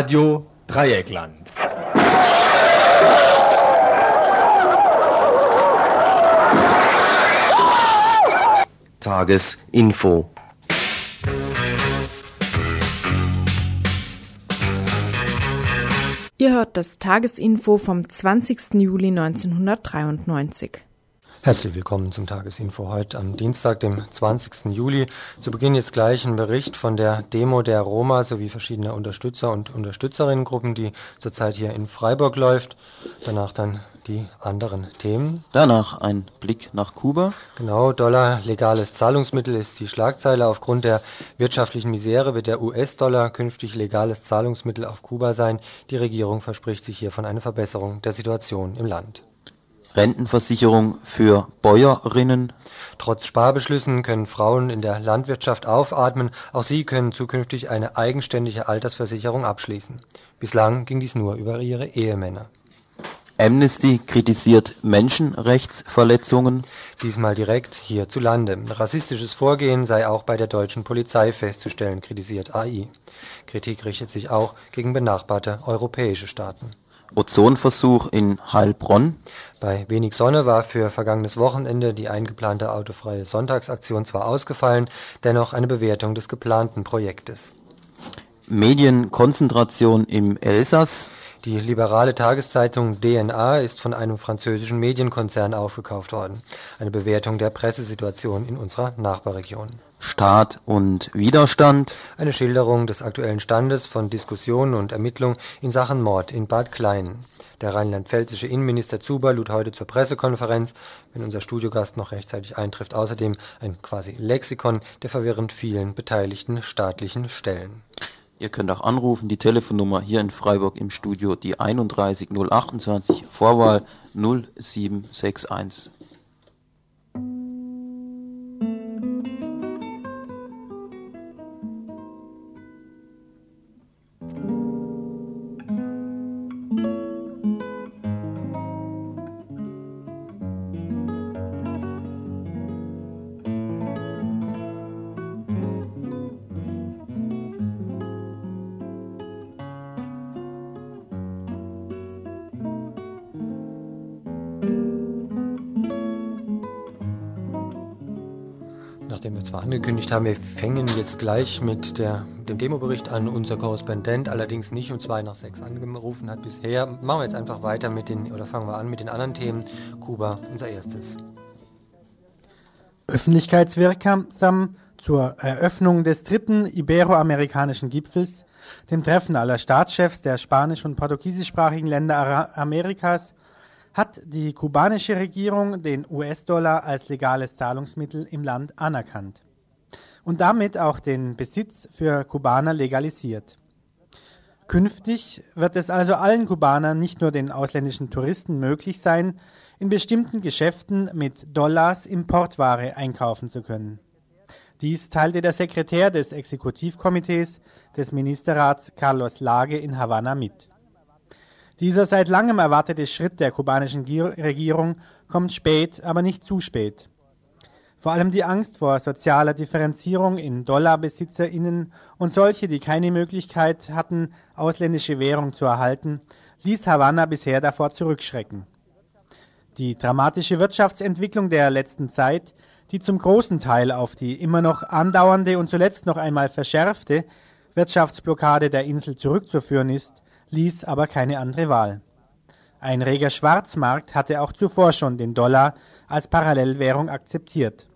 Radio Dreieckland. Tagesinfo. Ihr hört das Tagesinfo vom 20. Juli 1993. Herzlich willkommen zum Tagesinfo heute am Dienstag, dem 20. Juli. Zu Beginn jetzt gleich ein Bericht von der Demo der Roma sowie verschiedener Unterstützer und Unterstützerinnengruppen, die zurzeit hier in Freiburg läuft. Danach dann die anderen Themen. Danach ein Blick nach Kuba. Genau, Dollar legales Zahlungsmittel ist die Schlagzeile. Aufgrund der wirtschaftlichen Misere wird der US-Dollar künftig legales Zahlungsmittel auf Kuba sein. Die Regierung verspricht sich hiervon eine Verbesserung der Situation im Land. Rentenversicherung für Bäuerinnen. Trotz Sparbeschlüssen können Frauen in der Landwirtschaft aufatmen. Auch sie können zukünftig eine eigenständige Altersversicherung abschließen. Bislang ging dies nur über ihre Ehemänner. Amnesty kritisiert Menschenrechtsverletzungen. Diesmal direkt hierzulande. Rassistisches Vorgehen sei auch bei der deutschen Polizei festzustellen, kritisiert AI. Kritik richtet sich auch gegen benachbarte europäische Staaten. Ozonversuch in Heilbronn. Bei wenig Sonne war für vergangenes Wochenende die eingeplante autofreie Sonntagsaktion zwar ausgefallen, dennoch eine Bewertung des geplanten Projektes. Medienkonzentration im Elsass. Die liberale Tageszeitung DNA ist von einem französischen Medienkonzern aufgekauft worden. Eine Bewertung der Pressesituation in unserer Nachbarregion. Staat und Widerstand. Eine Schilderung des aktuellen Standes von Diskussionen und Ermittlungen in Sachen Mord in Bad Klein. Der rheinland-pfälzische Innenminister Zuber lud heute zur Pressekonferenz, wenn unser Studiogast noch rechtzeitig eintrifft, außerdem ein quasi Lexikon der verwirrend vielen beteiligten staatlichen Stellen. Ihr könnt auch anrufen, die Telefonnummer hier in Freiburg im Studio, die 31028, Vorwahl 0761. angekündigt haben, wir fängen jetzt gleich mit der, dem Demobericht an. Unser Korrespondent allerdings nicht um zwei nach sechs angerufen hat bisher. Machen wir jetzt einfach weiter mit den, oder fangen wir an mit den anderen Themen. Kuba, unser erstes. Öffentlichkeitswirksam zur Eröffnung des dritten iberoamerikanischen Gipfels, dem Treffen aller Staatschefs der spanisch- und portugiesischsprachigen Länder Amerikas, hat die kubanische Regierung den US-Dollar als legales Zahlungsmittel im Land anerkannt und damit auch den Besitz für Kubaner legalisiert. Künftig wird es also allen Kubanern, nicht nur den ausländischen Touristen, möglich sein, in bestimmten Geschäften mit Dollars Importware einkaufen zu können. Dies teilte der Sekretär des Exekutivkomitees des Ministerrats Carlos Lage in Havanna mit. Dieser seit langem erwartete Schritt der kubanischen Regierung kommt spät, aber nicht zu spät. Vor allem die Angst vor sozialer Differenzierung in Dollarbesitzerinnen und solche, die keine Möglichkeit hatten, ausländische Währung zu erhalten, ließ Havanna bisher davor zurückschrecken. Die dramatische Wirtschaftsentwicklung der letzten Zeit, die zum großen Teil auf die immer noch andauernde und zuletzt noch einmal verschärfte Wirtschaftsblockade der Insel zurückzuführen ist, ließ aber keine andere Wahl. Ein reger Schwarzmarkt hatte auch zuvor schon den Dollar als Parallelwährung akzeptiert.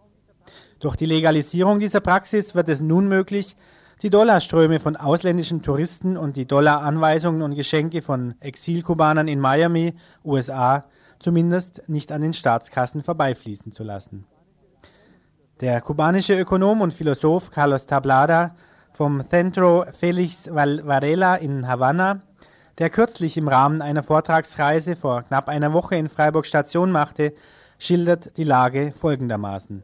Durch die Legalisierung dieser Praxis wird es nun möglich, die Dollarströme von ausländischen Touristen und die Dollaranweisungen und Geschenke von Exilkubanern in Miami, USA, zumindest nicht an den Staatskassen vorbeifließen zu lassen. Der kubanische Ökonom und Philosoph Carlos Tablada vom Centro Felix Varela in Havanna der kürzlich im Rahmen einer Vortragsreise vor knapp einer Woche in Freiburg Station machte, schildert die Lage folgendermaßen.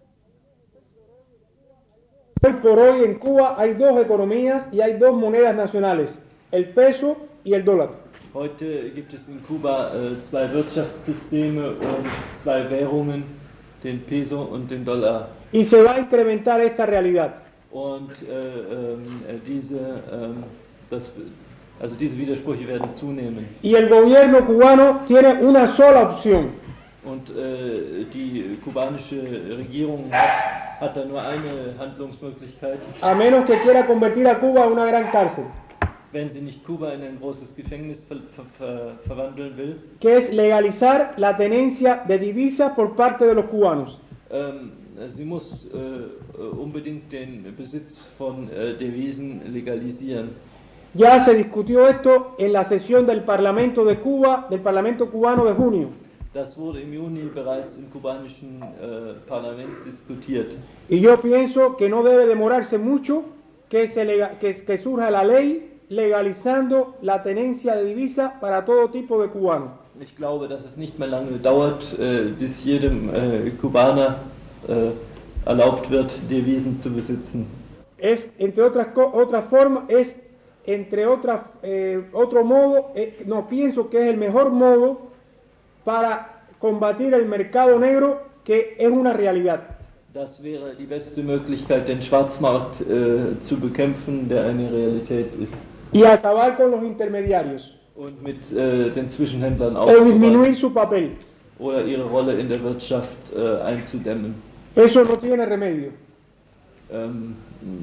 Hoy por hoy en Cuba hay dos economías y hay dos monedas nacionales, el peso y el dólar. Heute gibt es in Kuba äh, zwei Wirtschaftssysteme und zwei Währungen, den Peso und den Dollar. Y se va a incrementar esta realidad. Und äh, äh, diese, das Also diese Widersprüche werden zunehmen. Y el gobierno cubano tiene una sola opción, Und äh, die kubanische Regierung hat, hat da nur eine Handlungsmöglichkeit, a menos que quiera convertir a Cuba en una gran cárcel, wenn sie nicht Kuba in ein großes Gefängnis ver ver ver verwandeln will. que es legalizar la tenencia de divisas por parte de los cubanos. Ähm, sie muss äh, äh, unbedingt den Besitz von äh, Devisen legalisieren. Ya se discutió esto en la sesión del Parlamento de Cuba, del Parlamento cubano de junio. Das wurde im Juni bereits im äh, Parlament diskutiert. Y yo pienso que no debe demorarse mucho que, se lega- que, que surja la ley legalizando la tenencia de divisas para todo tipo de cubanos. Ich glaube, dass es nicht mehr lange dauert, bis jedem Kubaner erlaubt wird, Devisen zu besitzen. Es, entre otras, formas, es, entre otras, eh, otro modo, eh, no, pienso que es el mejor modo para combatir el mercado negro, que es una realidad. Das wäre die beste Möglichkeit, den Schwarzmarkt äh, zu bekämpfen, der eine Realität ist. Y acabar con los intermediarios, Und mit äh, den Zwischenhändlern o disminuir aufzuräumen su papel. oder ihre Rolle in der Wirtschaft äh, einzudämmen. Eso no tiene remedio. Ähm,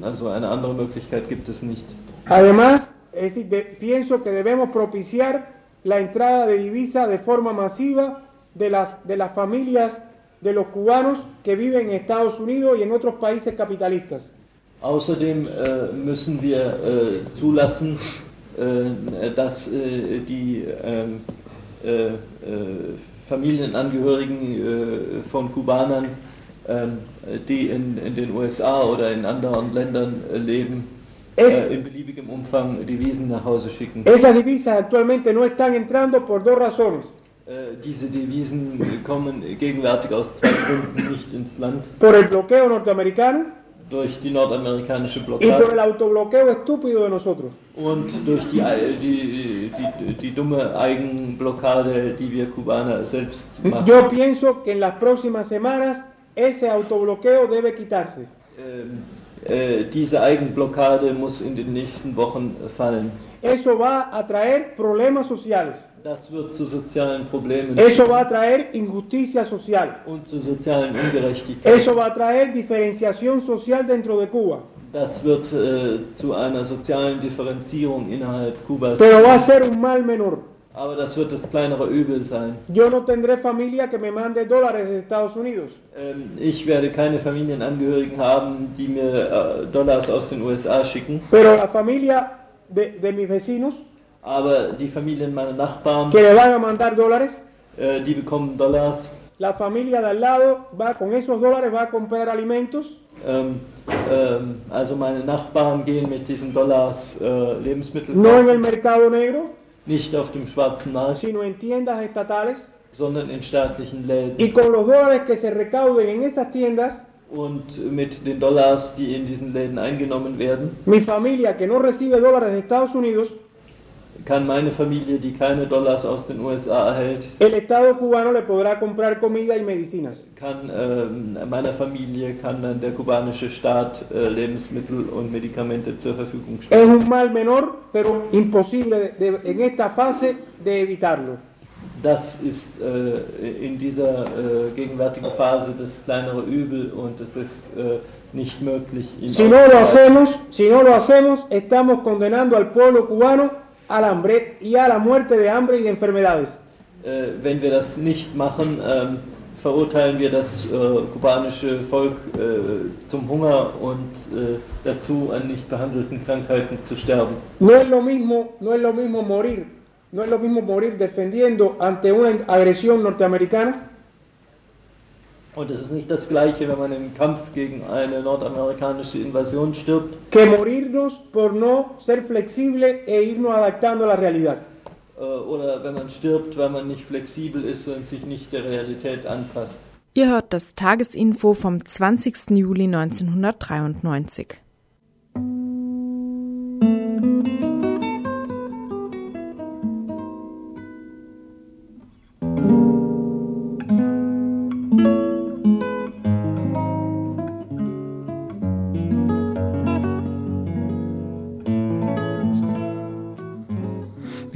also eine andere Möglichkeit gibt es nicht. Además, es de- pienso que debemos propiciar la entrada de divisas de forma masiva de las, de las familias de los cubanos que viven en Estados Unidos y en otros países capitalistas. Außerdem äh, müssen wir äh, zulassen, äh, dass äh, die ähm, äh, äh, Familienangehörigen von Kubanern, ähm, die in, in den USA oder in anderen Ländern leben, Es- in beliebigem Umfang Devisen nach Hause schicken. Esas divisas actualmente no están entrando por dos razones. Diese Devisen kommen gegenwärtig aus zwei Gründen nicht ins Land. Por el bloqueo norteamericano Durch die nordamerikanische y por el autobloqueo estúpido de nosotros. und durch die, die, die, die dumme Eigenblockade, die wir Kubaner selbst machen. Yo pienso que en las próximas semanas ese autobloqueo debe quitarse. Ähm, äh, diese Eigenblockade muss in den nächsten Wochen fallen. Eso va a traer problemas sociales. Das wird zu sozialen Problemen Eso va a traer injusticia social. und zu sozialen Ungerechtigkeiten. Eso va a traer diferenciación social dentro de Cuba. Das wird äh, zu einer sozialen Differenzierung innerhalb Kubas. Pero va a ser un mal menor. Aber das wird das kleinere Übel sein. Yo no tendré familia que me mande dólares de Estados Unidos. Ähm, ich werde keine Familienangehörigen haben, die mir äh, Dollars aus den USA schicken. Pero la familia de, de mis vecinos Aber die Familien meiner Nachbarn, que le van a mandar dólares, äh, die bekommen Dollars. la familia de al lado va con esos dólares va a comprar alimentos Ähm, ähm, also meine Nachbarn gehen mit diesen Dollars äh, Lebensmittel no en el mercado negro, nicht auf dem schwarzen Markt, sino en tiendas estatales. sondern in staatlichen Y Läden. con los dólares que se recauden en esas tiendas, Und mit den Dollars, die in diesen Läden eingenommen werden, mi familia que no recibe dólares de Estados Unidos, kann meine Familie, die keine Dollars aus den USA erhält, el Estado cubano le podrá comprar comida y medicinas. kann ähm, meiner Familie kann dann der kubanische Staat äh, Lebensmittel und Medikamente zur Verfügung Es stellen. un mal menor, pero imposible de- de- en esta fase de evitarlo. Das ist äh, in dieser äh, gegenwärtigen Phase das kleinere Übel und es ist äh, nicht möglich. ihn Si no lo aufzuhalten. hacemos, si no lo hacemos, estamos condenando al pueblo cubano al hambre y a la muerte de hambre y de enfermedades. Wenn wir das nicht machen, verurteilen wir das kubanische Volk zum Hunger und äh, dazu, an nicht behandelten Krankheiten zu sterben. No es lo mismo, no es lo mismo morir, no es lo mismo morir defendiendo ante una agresión norteamericana Und es ist nicht das Gleiche, wenn man im Kampf gegen eine nordamerikanische Invasion stirbt, que morirnos por no ser flexible e irnos adaptando a la realidad. äh, oder wenn man stirbt, weil man nicht flexibel ist und sich nicht der Realität anpasst. Ihr hört das Tagesinfo vom 20. Juli 1993.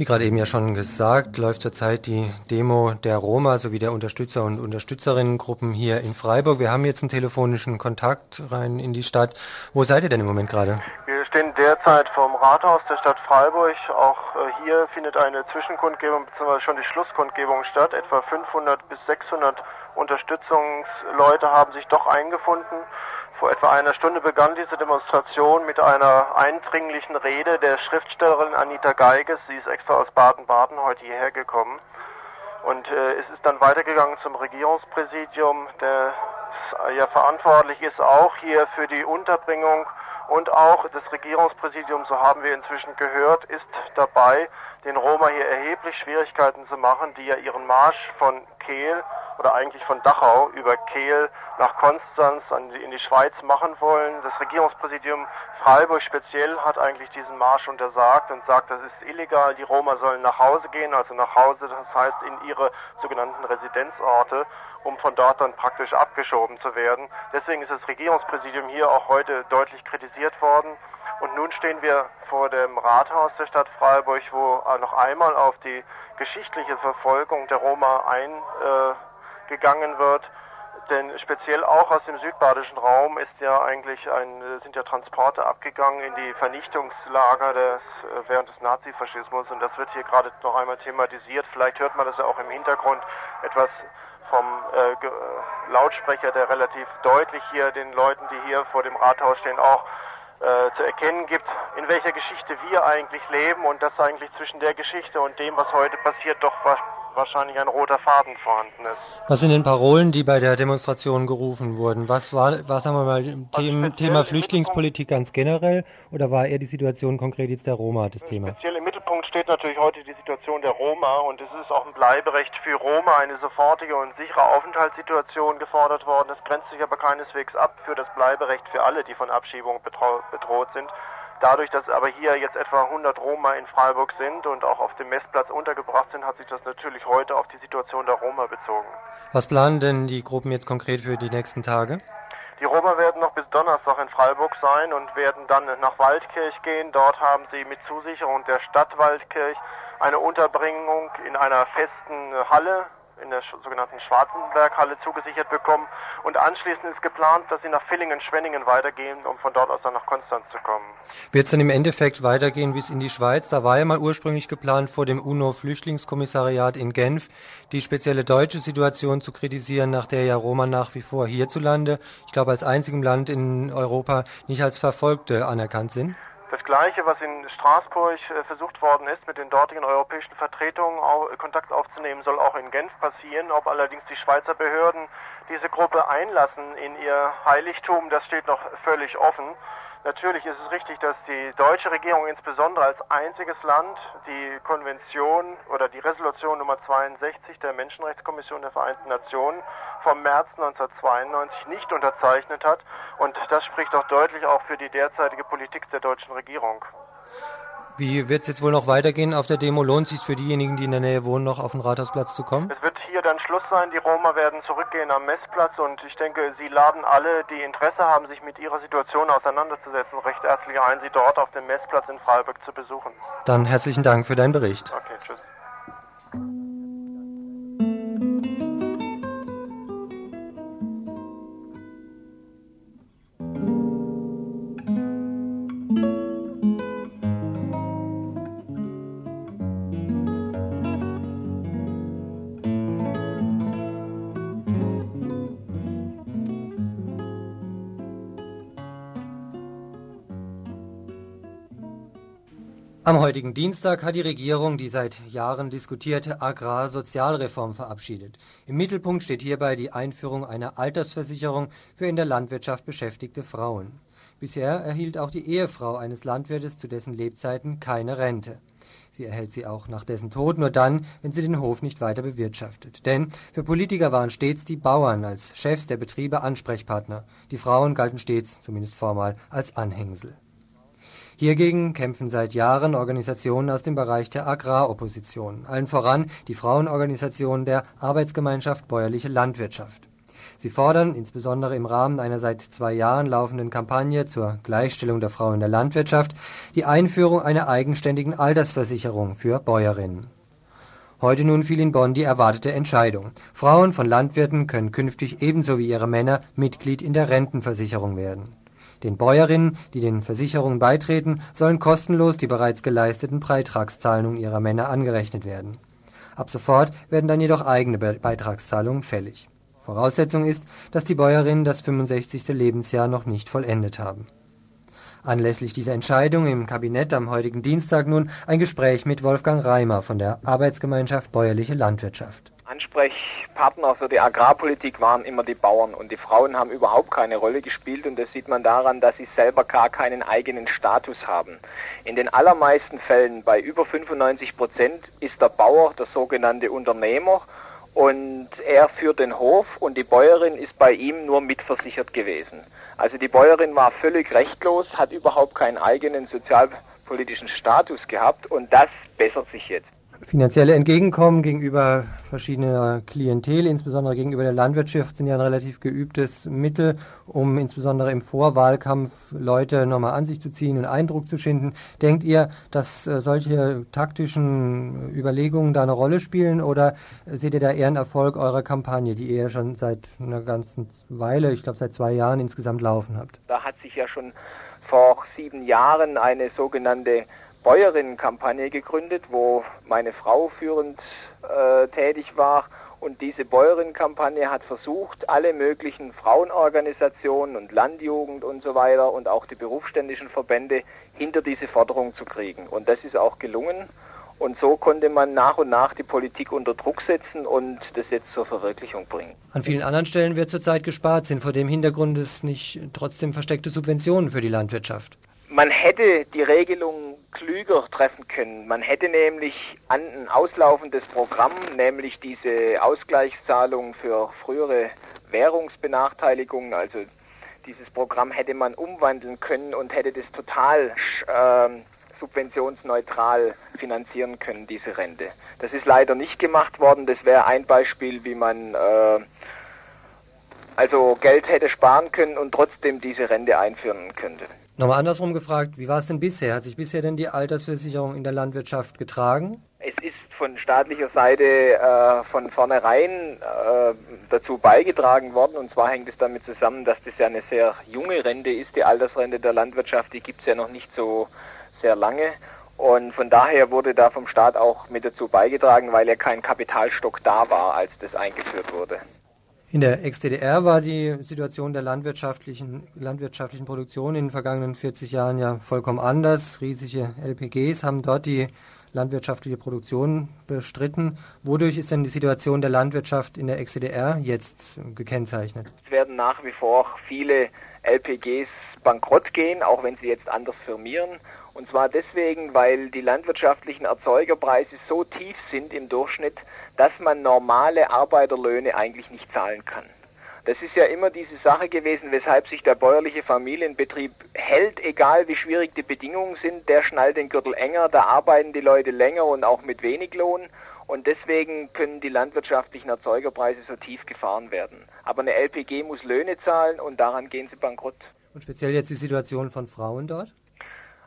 Wie gerade eben ja schon gesagt, läuft zurzeit die Demo der Roma sowie der Unterstützer und Unterstützerinnengruppen hier in Freiburg. Wir haben jetzt einen telefonischen Kontakt rein in die Stadt. Wo seid ihr denn im Moment gerade? Wir stehen derzeit vom Rathaus der Stadt Freiburg. Auch äh, hier findet eine Zwischenkundgebung bzw. schon die Schlusskundgebung statt. Etwa 500 bis 600 Unterstützungsleute haben sich doch eingefunden. Vor etwa einer Stunde begann diese Demonstration mit einer eindringlichen Rede der Schriftstellerin Anita Geiges. Sie ist extra aus Baden-Baden heute hierher gekommen. Und äh, es ist dann weitergegangen zum Regierungspräsidium, der ja verantwortlich ist auch hier für die Unterbringung und auch das Regierungspräsidium, so haben wir inzwischen gehört, ist dabei, den Roma hier erheblich Schwierigkeiten zu machen, die ja ihren Marsch von Kehl oder eigentlich von Dachau über Kehl nach Konstanz in die Schweiz machen wollen. Das Regierungspräsidium Freiburg speziell hat eigentlich diesen Marsch untersagt und sagt, das ist illegal, die Roma sollen nach Hause gehen, also nach Hause, das heißt in ihre sogenannten Residenzorte, um von dort dann praktisch abgeschoben zu werden. Deswegen ist das Regierungspräsidium hier auch heute deutlich kritisiert worden. Und nun stehen wir vor dem Rathaus der Stadt Freiburg, wo noch einmal auf die geschichtliche Verfolgung der Roma eingegangen wird. Denn speziell auch aus dem südbadischen Raum ist ja eigentlich ein, sind ja Transporte abgegangen in die Vernichtungslager des, während des Nazifaschismus und das wird hier gerade noch einmal thematisiert. Vielleicht hört man das ja auch im Hintergrund etwas vom äh, Lautsprecher, der relativ deutlich hier den Leuten, die hier vor dem Rathaus stehen, auch äh, zu erkennen gibt, in welcher Geschichte wir eigentlich leben und dass eigentlich zwischen der Geschichte und dem, was heute passiert, doch wahrscheinlich ein roter Faden vorhanden ist. Was sind denn Parolen, die bei der Demonstration gerufen wurden? Was war, was sagen wir mal, Thema, Thema Flüchtlingspolitik ganz generell oder war eher die Situation konkret jetzt der Roma das Thema? Speziell im Mittelpunkt steht natürlich heute die Situation der Roma und es ist auch ein Bleiberecht für Roma, eine sofortige und sichere Aufenthaltssituation gefordert worden. Das grenzt sich aber keineswegs ab für das Bleiberecht für alle, die von Abschiebung bedroht sind. Dadurch, dass aber hier jetzt etwa 100 Roma in Freiburg sind und auch auf dem Messplatz untergebracht sind, hat sich das natürlich heute auf die Situation der Roma bezogen. Was planen denn die Gruppen jetzt konkret für die nächsten Tage? Die Roma werden noch bis Donnerstag in Freiburg sein und werden dann nach Waldkirch gehen. Dort haben sie mit Zusicherung der Stadt Waldkirch eine Unterbringung in einer festen Halle in der sogenannten Schwarzenberghalle zugesichert bekommen. Und anschließend ist geplant, dass sie nach Villingen-Schwenningen weitergehen, um von dort aus dann nach Konstanz zu kommen. Wird es dann im Endeffekt weitergehen bis in die Schweiz? Da war ja mal ursprünglich geplant, vor dem UNO-Flüchtlingskommissariat in Genf die spezielle deutsche Situation zu kritisieren, nach der ja Roma nach wie vor hierzulande, ich glaube als einzigem Land in Europa, nicht als Verfolgte anerkannt sind. Das Gleiche, was in Straßburg äh, versucht worden ist, mit den dortigen europäischen Vertretungen Kontakt aufzunehmen, soll auch in Genf passieren. Ob allerdings die Schweizer Behörden diese Gruppe einlassen in ihr Heiligtum, das steht noch völlig offen. Natürlich ist es richtig, dass die deutsche Regierung insbesondere als einziges Land die Konvention oder die Resolution Nummer 62 der Menschenrechtskommission der Vereinten Nationen vom März 1992 nicht unterzeichnet hat. Und das spricht auch deutlich auch für die derzeitige Politik der deutschen Regierung. Wie wird es jetzt wohl noch weitergehen auf der Demo? Lohnt es sich für diejenigen, die in der Nähe wohnen, noch auf den Rathausplatz zu kommen? Es wird hier dann Schluss sein. Die Roma werden zurückgehen am Messplatz und ich denke, Sie laden alle, die Interesse haben, sich mit ihrer Situation auseinanderzusetzen, recht herzlich ein, Sie dort auf dem Messplatz in Freiburg zu besuchen. Dann herzlichen Dank für deinen Bericht. Okay, tschüss. Am heutigen Dienstag hat die Regierung die seit Jahren diskutierte Agrarsozialreform verabschiedet. Im Mittelpunkt steht hierbei die Einführung einer Altersversicherung für in der Landwirtschaft beschäftigte Frauen. Bisher erhielt auch die Ehefrau eines Landwirtes zu dessen Lebzeiten keine Rente. Sie erhält sie auch nach dessen Tod nur dann, wenn sie den Hof nicht weiter bewirtschaftet. Denn für Politiker waren stets die Bauern als Chefs der Betriebe Ansprechpartner. Die Frauen galten stets, zumindest formal, als Anhängsel. Hiergegen kämpfen seit Jahren Organisationen aus dem Bereich der Agraropposition, allen voran die Frauenorganisation der Arbeitsgemeinschaft Bäuerliche Landwirtschaft. Sie fordern, insbesondere im Rahmen einer seit zwei Jahren laufenden Kampagne zur Gleichstellung der Frau in der Landwirtschaft, die Einführung einer eigenständigen Altersversicherung für Bäuerinnen. Heute nun fiel in Bonn die erwartete Entscheidung. Frauen von Landwirten können künftig ebenso wie ihre Männer Mitglied in der Rentenversicherung werden. Den Bäuerinnen, die den Versicherungen beitreten, sollen kostenlos die bereits geleisteten Beitragszahlungen ihrer Männer angerechnet werden. Ab sofort werden dann jedoch eigene Beitragszahlungen fällig. Voraussetzung ist, dass die Bäuerinnen das 65. Lebensjahr noch nicht vollendet haben. Anlässlich dieser Entscheidung im Kabinett am heutigen Dienstag nun ein Gespräch mit Wolfgang Reimer von der Arbeitsgemeinschaft Bäuerliche Landwirtschaft. Ansprechpartner für die Agrarpolitik waren immer die Bauern und die Frauen haben überhaupt keine Rolle gespielt und das sieht man daran, dass sie selber gar keinen eigenen Status haben. In den allermeisten Fällen, bei über 95 Prozent, ist der Bauer der sogenannte Unternehmer und er führt den Hof und die Bäuerin ist bei ihm nur mitversichert gewesen. Also die Bäuerin war völlig rechtlos, hat überhaupt keinen eigenen sozialpolitischen Status gehabt und das bessert sich jetzt finanzielle Entgegenkommen gegenüber verschiedener Klientel, insbesondere gegenüber der Landwirtschaft, sind ja ein relativ geübtes Mittel, um insbesondere im Vorwahlkampf Leute nochmal an sich zu ziehen und Eindruck zu schinden. Denkt ihr, dass äh, solche taktischen Überlegungen da eine Rolle spielen oder seht ihr da eher einen Erfolg eurer Kampagne, die ihr ja schon seit einer ganzen Weile, ich glaube seit zwei Jahren insgesamt laufen habt? Da hat sich ja schon vor sieben Jahren eine sogenannte Bäuerinnenkampagne gegründet, wo meine Frau führend äh, tätig war. Und diese Bäuerinnenkampagne hat versucht, alle möglichen Frauenorganisationen und Landjugend und so weiter und auch die berufsständischen Verbände hinter diese Forderung zu kriegen. Und das ist auch gelungen. Und so konnte man nach und nach die Politik unter Druck setzen und das jetzt zur Verwirklichung bringen. An vielen anderen Stellen wird zurzeit gespart. Sind vor dem Hintergrund es nicht trotzdem versteckte Subventionen für die Landwirtschaft? Man hätte die Regelung klüger treffen können. Man hätte nämlich an ein auslaufendes Programm, nämlich diese Ausgleichszahlung für frühere Währungsbenachteiligungen, also dieses Programm hätte man umwandeln können und hätte das total äh, subventionsneutral finanzieren können, diese Rente. Das ist leider nicht gemacht worden. Das wäre ein Beispiel, wie man äh, also Geld hätte sparen können und trotzdem diese Rente einführen könnte. Nochmal andersrum gefragt, wie war es denn bisher? Hat sich bisher denn die Altersversicherung in der Landwirtschaft getragen? Es ist von staatlicher Seite äh, von vornherein äh, dazu beigetragen worden. Und zwar hängt es damit zusammen, dass das ja eine sehr junge Rente ist. Die Altersrente der Landwirtschaft, die gibt es ja noch nicht so sehr lange. Und von daher wurde da vom Staat auch mit dazu beigetragen, weil ja kein Kapitalstock da war, als das eingeführt wurde. In der Ex-DDR war die Situation der landwirtschaftlichen, landwirtschaftlichen Produktion in den vergangenen 40 Jahren ja vollkommen anders. Riesige LPGs haben dort die landwirtschaftliche Produktion bestritten. Wodurch ist denn die Situation der Landwirtschaft in der Ex-DDR jetzt gekennzeichnet? Es werden nach wie vor viele LPGs bankrott gehen, auch wenn sie jetzt anders firmieren. Und zwar deswegen, weil die landwirtschaftlichen Erzeugerpreise so tief sind im Durchschnitt, dass man normale Arbeiterlöhne eigentlich nicht zahlen kann. Das ist ja immer diese Sache gewesen, weshalb sich der bäuerliche Familienbetrieb hält, egal wie schwierig die Bedingungen sind. Der schnallt den Gürtel enger, da arbeiten die Leute länger und auch mit wenig Lohn. Und deswegen können die landwirtschaftlichen Erzeugerpreise so tief gefahren werden. Aber eine LPG muss Löhne zahlen und daran gehen sie bankrott. Und speziell jetzt die Situation von Frauen dort?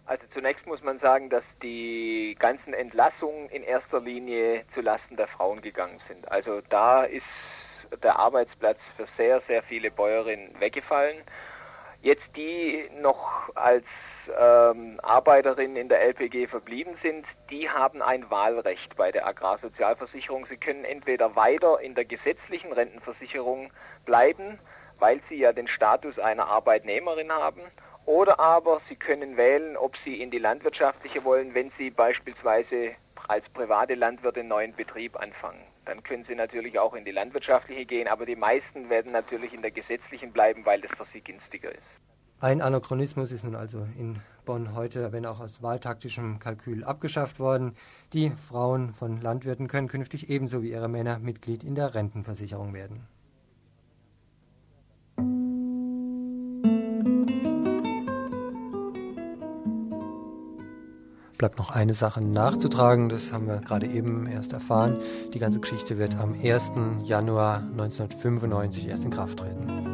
Also zunächst muss man sagen, dass die ganzen Entlassungen in erster Linie zu Lasten der Frauen gegangen sind. Also da ist der Arbeitsplatz für sehr, sehr viele Bäuerinnen weggefallen. Jetzt die noch als ähm, Arbeiterinnen in der LPG verblieben sind, die haben ein Wahlrecht bei der Agrarsozialversicherung. Sie können entweder weiter in der gesetzlichen Rentenversicherung bleiben, weil sie ja den Status einer Arbeitnehmerin haben, oder aber Sie können wählen, ob Sie in die landwirtschaftliche wollen, wenn Sie beispielsweise als private Landwirte einen neuen Betrieb anfangen. Dann können Sie natürlich auch in die landwirtschaftliche gehen, aber die meisten werden natürlich in der gesetzlichen bleiben, weil das für sie günstiger ist. Ein Anachronismus ist nun also in Bonn heute, wenn auch aus wahltaktischem Kalkül, abgeschafft worden. Die Frauen von Landwirten können künftig ebenso wie ihre Männer Mitglied in der Rentenversicherung werden. Bleibt noch eine Sache nachzutragen, das haben wir gerade eben erst erfahren. Die ganze Geschichte wird am 1. Januar 1995 erst in Kraft treten.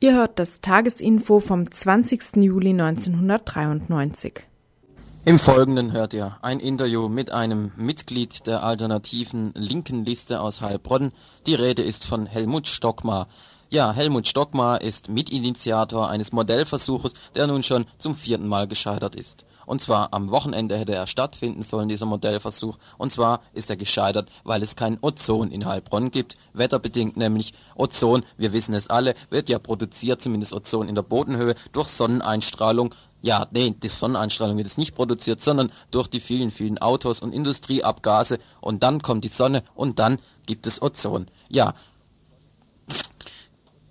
Ihr hört das Tagesinfo vom 20. Juli 1993. Im Folgenden hört ihr ein Interview mit einem Mitglied der alternativen linken Liste aus Heilbronn. Die Rede ist von Helmut Stockmar. Ja, Helmut Stockmar ist Mitinitiator eines Modellversuches, der nun schon zum vierten Mal gescheitert ist. Und zwar am Wochenende hätte er stattfinden sollen, dieser Modellversuch. Und zwar ist er gescheitert, weil es kein Ozon in Heilbronn gibt. Wetterbedingt nämlich. Ozon, wir wissen es alle, wird ja produziert, zumindest Ozon in der Bodenhöhe, durch Sonneneinstrahlung. Ja, nee, die Sonneneinstrahlung wird es nicht produziert, sondern durch die vielen, vielen Autos und Industrieabgase. Und dann kommt die Sonne und dann gibt es Ozon. Ja,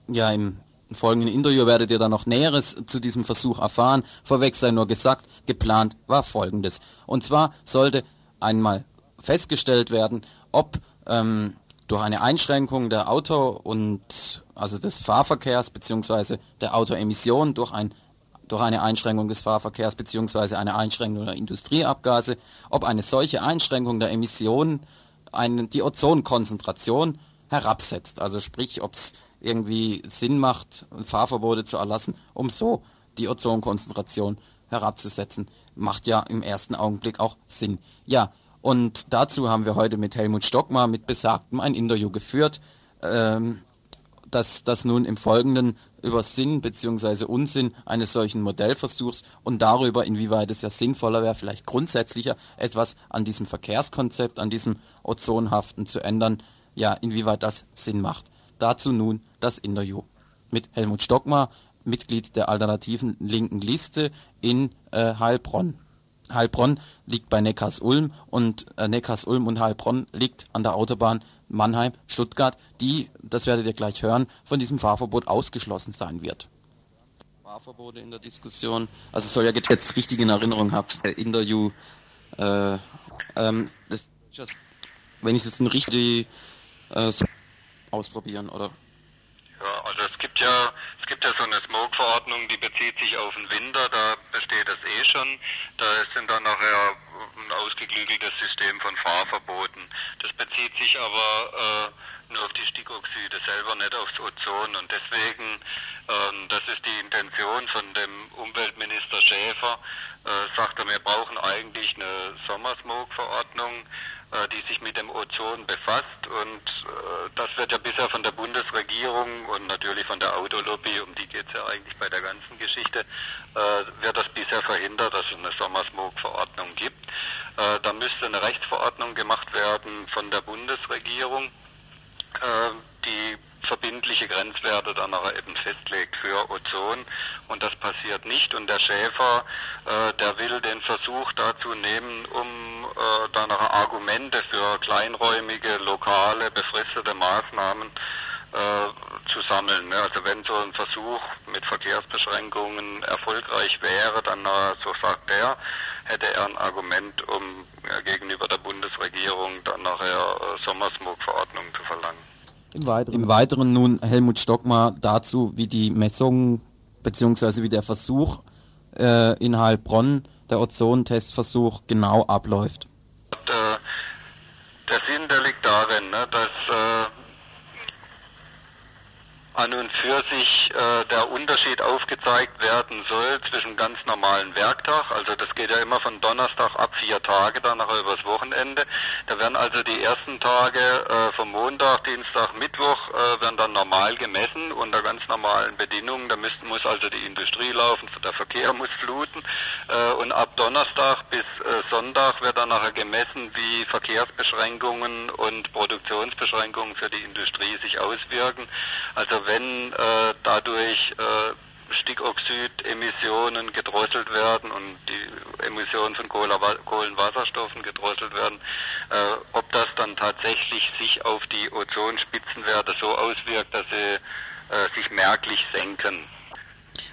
ja, im folgenden Interview werdet ihr dann noch Näheres zu diesem Versuch erfahren. Vorweg sei nur gesagt, geplant war Folgendes. Und zwar sollte einmal festgestellt werden, ob ähm, durch eine Einschränkung der Auto- und also des Fahrverkehrs beziehungsweise der Autoemission durch ein durch eine Einschränkung des Fahrverkehrs beziehungsweise eine Einschränkung der Industrieabgase, ob eine solche Einschränkung der Emissionen eine, die Ozonkonzentration herabsetzt. Also sprich, ob es irgendwie Sinn macht, Fahrverbote zu erlassen, um so die Ozonkonzentration herabzusetzen. Macht ja im ersten Augenblick auch Sinn. Ja, und dazu haben wir heute mit Helmut Stockmar, mit Besagtem, ein Interview geführt, ähm, das, das nun im Folgenden über Sinn bzw. Unsinn eines solchen Modellversuchs und darüber, inwieweit es ja sinnvoller wäre, vielleicht grundsätzlicher etwas an diesem Verkehrskonzept, an diesem Ozonhaften zu ändern, ja, inwieweit das Sinn macht. Dazu nun das Interview mit Helmut Stockmar, Mitglied der alternativen linken Liste in äh, Heilbronn. Heilbronn liegt bei Neckars-Ulm und äh, Neckars-Ulm und Heilbronn liegt an der Autobahn Mannheim-Stuttgart, die, das werdet ihr gleich hören, von diesem Fahrverbot ausgeschlossen sein wird. Fahrverbote in der Diskussion, also soll ja jetzt richtig in Erinnerung habt, äh, Interview, äh, ähm, das, wenn ich es jetzt richtig äh, so ausprobieren, oder? Ja, also es gibt ja es gibt ja so eine Smoke-Verordnung, die bezieht sich auf den Winter, da besteht das eh schon. Da sind dann nachher ein ausgeklügeltes System von Fahrverboten. Das bezieht sich aber äh, nur auf die Stickoxide selber, nicht aufs Ozon. Und deswegen, ähm, das ist die Intention von dem Umweltminister Schäfer, äh, sagt er, wir brauchen eigentlich eine Sommersmoke-Verordnung die sich mit dem Ozon befasst. Und äh, das wird ja bisher von der Bundesregierung und natürlich von der Autolobby, um die geht es ja eigentlich bei der ganzen Geschichte, äh, wird das bisher verhindert, dass es eine Sommersmog-Verordnung gibt. Äh, da müsste eine Rechtsverordnung gemacht werden von der Bundesregierung, äh, die verbindliche Grenzwerte dann aber eben festlegt für Ozon und das passiert nicht und der Schäfer, äh, der will den Versuch dazu nehmen, um äh, dann Argumente für kleinräumige, lokale, befristete Maßnahmen äh, zu sammeln. Ne? Also wenn so ein Versuch mit Verkehrsbeschränkungen erfolgreich wäre, dann, äh, so sagt er, hätte er ein Argument, um gegenüber der Bundesregierung dann nachher äh, Sommersmog-Verordnungen zu verlangen. Im Weiteren. Im Weiteren nun Helmut Stockmar dazu, wie die Messung bzw. wie der Versuch äh, in Heilbronn, der Ozontestversuch, genau abläuft. Der, der Sinn, der liegt darin, ne, dass äh, an und für sich äh, der Unterschied aufgezeigt werden soll zwischen ganz normalen Werktag, also das geht ja immer von Donnerstag ab vier Tage, dann nachher übers Wochenende. Da werden also die ersten Tage äh, vom Montag, Dienstag, Mittwoch äh, werden dann normal gemessen unter ganz normalen Bedingungen. Da müssten, muss also die Industrie laufen, der Verkehr muss fluten äh, und ab Donnerstag bis äh, Sonntag wird dann nachher gemessen, wie Verkehrsbeschränkungen und Produktionsbeschränkungen für die Industrie sich auswirken. Also wenn äh, dadurch äh, Stickoxidemissionen gedrosselt werden und die Emissionen von Kohlenwasserstoffen gedrosselt werden, äh, ob das dann tatsächlich sich auf die Ozonspitzenwerte so auswirkt, dass sie äh, sich merklich senken.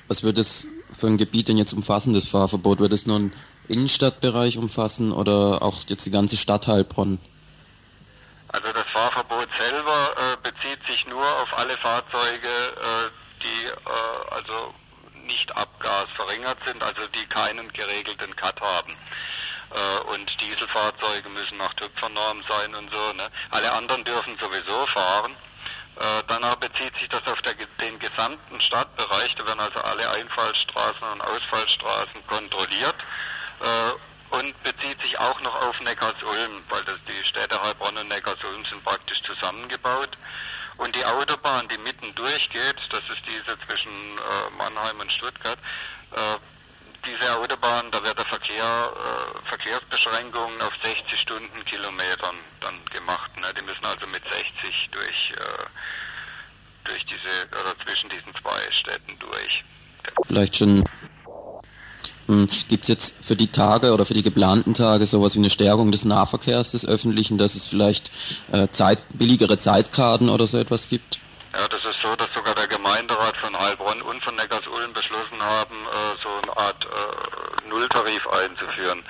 Was wird es für ein Gebiet denn jetzt umfassen, das Fahrverbot? Wird es nun Innenstadtbereich umfassen oder auch jetzt die ganze Stadt Heilbronn? Also das Fahrverbot selber äh, bezieht sich nur auf alle Fahrzeuge, äh, die äh, also nicht abgasverringert sind, also die keinen geregelten Cut haben. Äh, und Dieselfahrzeuge müssen nach TÜV-Norm sein und so. Ne? Alle anderen dürfen sowieso fahren. Äh, danach bezieht sich das auf der, den gesamten Stadtbereich. Da werden also alle Einfallstraßen und Ausfallstraßen kontrolliert. Und bezieht sich auch noch auf Neckarsulm, weil das die Städte Heilbronn und Neckarsulm sind praktisch zusammengebaut. Und die Autobahn, die mitten durchgeht, das ist diese zwischen äh, Mannheim und Stuttgart, äh, diese Autobahn, da wird der Verkehr, äh, Verkehrsbeschränkungen auf 60 Stundenkilometern dann gemacht. Ne? Die müssen also mit 60 durch, äh, durch diese, oder zwischen diesen zwei Städten durch. Vielleicht schon Gibt es jetzt für die Tage oder für die geplanten Tage sowas wie eine Stärkung des Nahverkehrs des Öffentlichen, dass es vielleicht äh, Zeit, billigere Zeitkarten oder so etwas gibt? Ja, das ist so, dass sogar der Gemeinderat von Heilbronn und von Neckarsulm beschlossen haben, äh, so eine Art äh, Nulltarif einzuführen,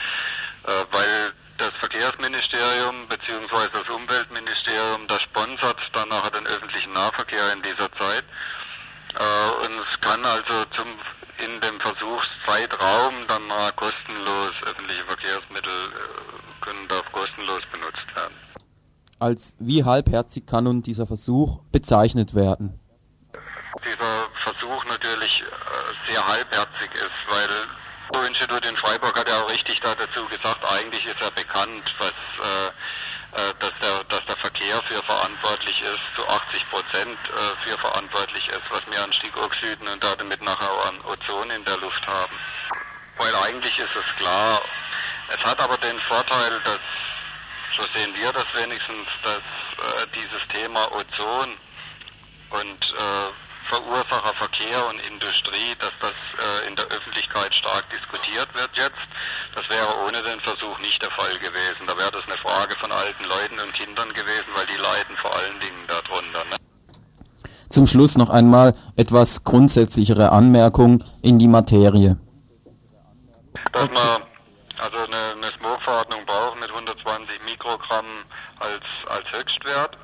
äh, weil das Verkehrsministerium bzw. das Umweltministerium, das sponsert dann nachher den öffentlichen Nahverkehr in dieser Zeit. Äh, und es kann also zum in dem Versuchszeitraum dann kostenlos öffentliche Verkehrsmittel äh, können da kostenlos benutzt werden. Als wie halbherzig kann nun dieser Versuch bezeichnet werden? Dieser Versuch natürlich äh, sehr halbherzig ist, weil das Institut in Freiburg hat ja auch richtig dazu gesagt, eigentlich ist ja bekannt, was äh, dass der, dass der Verkehr für verantwortlich ist, zu 80 Prozent äh, für verantwortlich ist, was wir an Stickoxiden und damit nachher auch an Ozon in der Luft haben. Weil eigentlich ist es klar, es hat aber den Vorteil, dass, so sehen wir das wenigstens, dass äh, dieses Thema Ozon und äh, Verursacherverkehr und Industrie, dass das äh, in der Öffentlichkeit stark diskutiert wird jetzt. Das wäre ohne den Versuch nicht der Fall gewesen. Da wäre das eine Frage von alten Leuten und Kindern gewesen, weil die leiden vor allen Dingen darunter. Ne? Zum Schluss noch einmal etwas grundsätzlichere Anmerkung in die Materie. Dass man also eine, eine Smog-Verordnung braucht mit 120 Mikrogramm als, als Höchstwert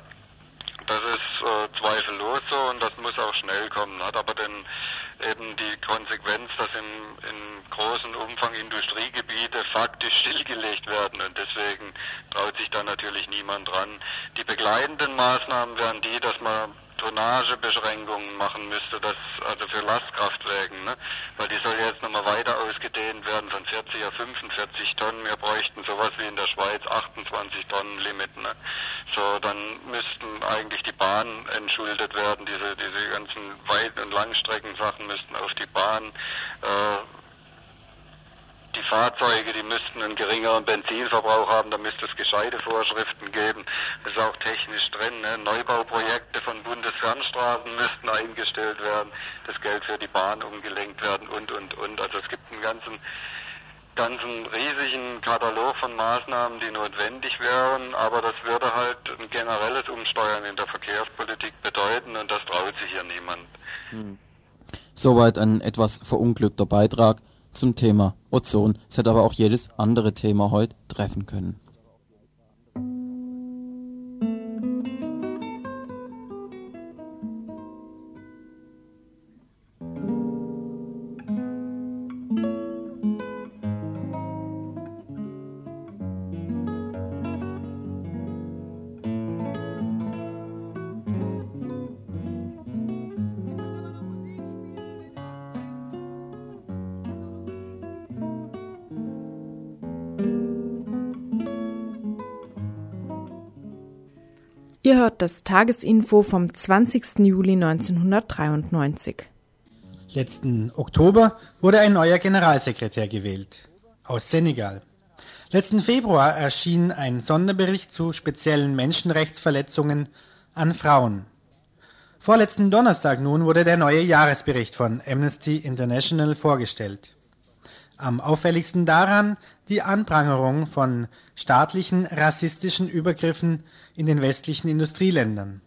das ist äh, zweifellos so und das muss auch schnell kommen. Hat aber dann eben die Konsequenz, dass im, in großen Umfang Industriegebiete faktisch stillgelegt werden und deswegen traut sich da natürlich niemand dran. Die begleitenden Maßnahmen wären die, dass man Tonnagebeschränkungen machen müsste, das also für Lastkraftwagen, ne? weil die soll jetzt nochmal weiter ausgedehnt werden von 40 auf 45 Tonnen. Wir bräuchten sowas wie in der Schweiz 28 Tonnen Limit. Ne? So, dann müssten eigentlich die Bahnen entschuldet werden. Diese, diese ganzen Weit- und Langstreckensachen müssten auf die Bahn. Äh, die Fahrzeuge, die müssten einen geringeren Benzinverbrauch haben, da müsste es gescheite Vorschriften geben. Das ist auch technisch drin. Ne? Neubauprojekte von Bundesfernstraßen müssten eingestellt werden, das Geld für die Bahn umgelenkt werden und, und, und. Also es gibt einen ganzen, ganzen riesigen Katalog von Maßnahmen, die notwendig wären, aber das würde halt ein generelles Umsteuern in der Verkehrspolitik bedeuten und das traut sich hier niemand. Hm. Soweit ein etwas verunglückter Beitrag zum Thema Ozon. Es hätte aber auch jedes andere Thema heute treffen können. Das Tagesinfo vom 20. Juli 1993. Letzten Oktober wurde ein neuer Generalsekretär gewählt. Aus Senegal. Letzten Februar erschien ein Sonderbericht zu speziellen Menschenrechtsverletzungen an Frauen. Vorletzten Donnerstag nun wurde der neue Jahresbericht von Amnesty International vorgestellt. Am auffälligsten daran die Anprangerung von staatlichen rassistischen Übergriffen in den westlichen Industrieländern.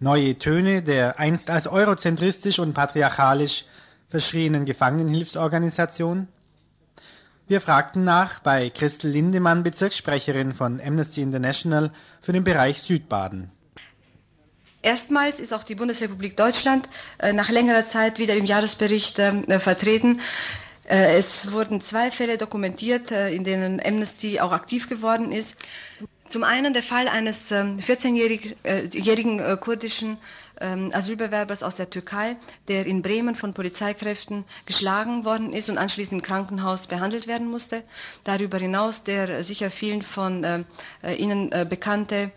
Neue Töne der einst als eurozentristisch und patriarchalisch verschrienen Gefangenenhilfsorganisation. Wir fragten nach bei Christel Lindemann, Bezirkssprecherin von Amnesty International für den Bereich Südbaden. Erstmals ist auch die Bundesrepublik Deutschland äh, nach längerer Zeit wieder im Jahresbericht äh, vertreten. Äh, es wurden zwei Fälle dokumentiert, äh, in denen Amnesty auch aktiv geworden ist. Zum einen der Fall eines 14-jährigen äh, kurdischen ähm, Asylbewerbers aus der Türkei, der in Bremen von Polizeikräften geschlagen worden ist und anschließend im Krankenhaus behandelt werden musste. Darüber hinaus der sicher vielen von Ihnen bekannte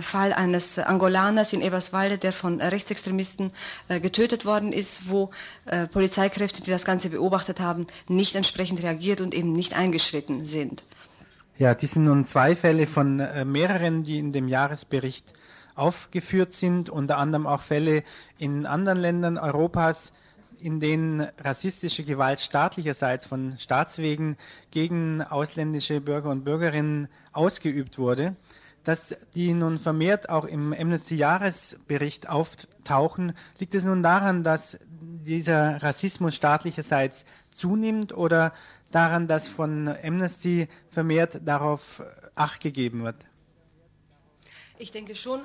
Fall eines Angolaners in Eberswalde, der von Rechtsextremisten getötet worden ist, wo Polizeikräfte, die das Ganze beobachtet haben, nicht entsprechend reagiert und eben nicht eingeschritten sind. Ja, dies sind nun zwei Fälle von äh, mehreren, die in dem Jahresbericht aufgeführt sind, unter anderem auch Fälle in anderen Ländern Europas, in denen rassistische Gewalt staatlicherseits von Staatswegen gegen ausländische Bürger und Bürgerinnen ausgeübt wurde. Dass die nun vermehrt auch im Amnesty-Jahresbericht auftauchen, liegt es nun daran, dass dieser Rassismus staatlicherseits zunimmt oder daran, dass von Amnesty vermehrt darauf Acht gegeben wird? Ich denke schon,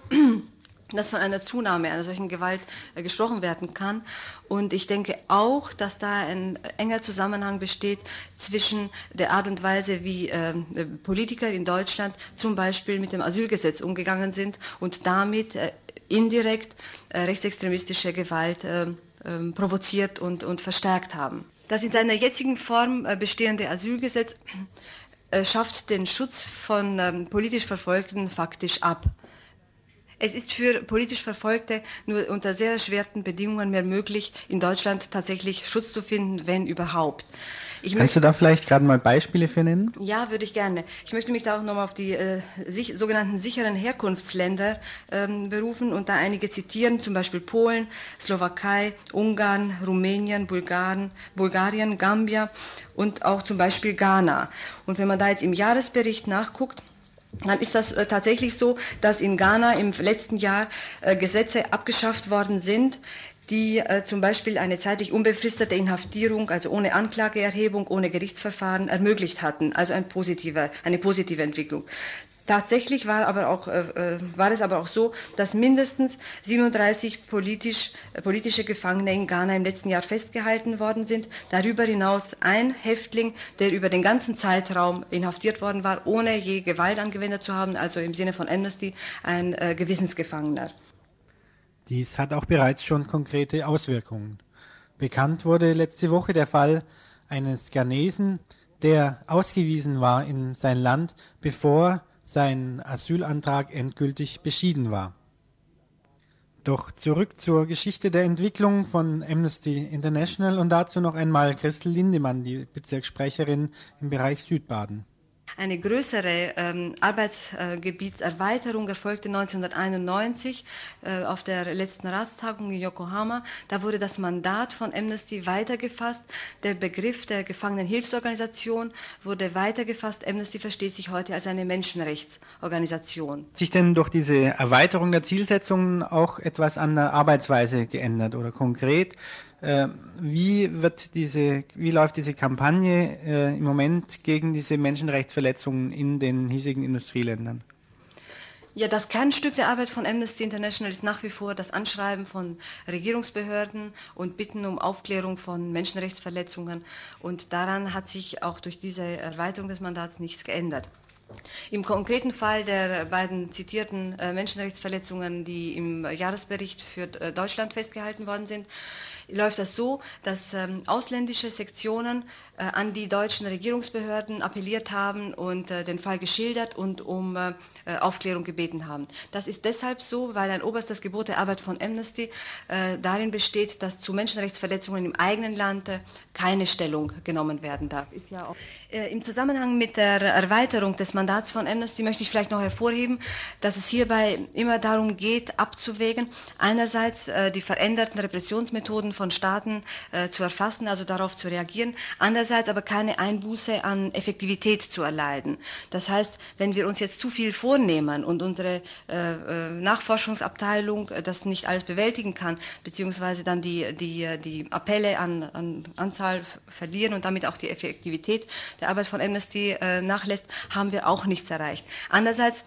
dass von einer Zunahme einer solchen Gewalt äh, gesprochen werden kann. Und ich denke auch, dass da ein enger Zusammenhang besteht zwischen der Art und Weise, wie äh, Politiker in Deutschland zum Beispiel mit dem Asylgesetz umgegangen sind und damit äh, indirekt äh, rechtsextremistische Gewalt äh, ähm, provoziert und, und verstärkt haben. Das in seiner jetzigen Form bestehende Asylgesetz schafft den Schutz von ähm, politisch Verfolgten faktisch ab. Es ist für politisch Verfolgte nur unter sehr erschwerten Bedingungen mehr möglich, in Deutschland tatsächlich Schutz zu finden, wenn überhaupt. Ich Kannst du da vielleicht gerade mal Beispiele für nennen? Ja, würde ich gerne. Ich möchte mich da auch nochmal auf die äh, sich, sogenannten sicheren Herkunftsländer ähm, berufen und da einige zitieren, zum Beispiel Polen, Slowakei, Ungarn, Rumänien, Bulgarien, Bulgarien, Gambia und auch zum Beispiel Ghana. Und wenn man da jetzt im Jahresbericht nachguckt, dann ist das äh, tatsächlich so, dass in Ghana im letzten Jahr äh, Gesetze abgeschafft worden sind, die äh, zum Beispiel eine zeitlich unbefristete Inhaftierung, also ohne Anklageerhebung, ohne Gerichtsverfahren ermöglicht hatten. Also ein eine positive Entwicklung. Tatsächlich war, aber auch, äh, äh, war es aber auch so, dass mindestens 37 politisch, äh, politische Gefangene in Ghana im letzten Jahr festgehalten worden sind. Darüber hinaus ein Häftling, der über den ganzen Zeitraum inhaftiert worden war, ohne je Gewalt angewendet zu haben, also im Sinne von Amnesty ein äh, Gewissensgefangener. Dies hat auch bereits schon konkrete Auswirkungen. Bekannt wurde letzte Woche der Fall eines Ghanesen, der ausgewiesen war in sein Land, bevor sein Asylantrag endgültig beschieden war. Doch zurück zur Geschichte der Entwicklung von Amnesty International und dazu noch einmal Christel Lindemann, die Bezirkssprecherin im Bereich Südbaden. Eine größere ähm, Arbeitsgebietserweiterung erfolgte 1991 äh, auf der letzten Ratstagung in Yokohama. Da wurde das Mandat von Amnesty weitergefasst. Der Begriff der Gefangenenhilfsorganisation wurde weitergefasst. Amnesty versteht sich heute als eine Menschenrechtsorganisation. Hat sich denn durch diese Erweiterung der Zielsetzungen auch etwas an der Arbeitsweise geändert oder konkret? Äh, wie wird diese, wie läuft diese Kampagne äh, im Moment gegen diese Menschenrechtsverletzungen in den hiesigen Industrieländern? Ja, das Kernstück der Arbeit von Amnesty International ist nach wie vor das Anschreiben von Regierungsbehörden und Bitten um Aufklärung von Menschenrechtsverletzungen. Und daran hat sich auch durch diese Erweiterung des Mandats nichts geändert. Im konkreten Fall der beiden zitierten äh, Menschenrechtsverletzungen, die im Jahresbericht für äh, Deutschland festgehalten worden sind, läuft das so, dass ähm, ausländische Sektionen äh, an die deutschen Regierungsbehörden appelliert haben und äh, den Fall geschildert und um äh, äh Aufklärung gebeten haben. Das ist deshalb so, weil ein oberstes Gebot der Arbeit von Amnesty äh, darin besteht, dass zu Menschenrechtsverletzungen im eigenen Land keine Stellung genommen werden darf. Ist ja auch Im Zusammenhang mit der Erweiterung des Mandats von Amnesty möchte ich vielleicht noch hervorheben, dass es hierbei immer darum geht, abzuwägen, einerseits äh, die veränderten Repressionsmethoden von Staaten äh, zu erfassen, also darauf zu reagieren, andererseits aber keine Einbuße an Effektivität zu erleiden. Das heißt, wenn wir uns jetzt zu viel vornehmen und unsere äh, äh Nachforschungsabteilung äh, das nicht alles bewältigen kann, beziehungsweise dann die, die, die Appelle an, an Anzahl verlieren und damit auch die Effektivität, der Arbeit von Amnesty äh, nachlässt, haben wir auch nichts erreicht. Andererseits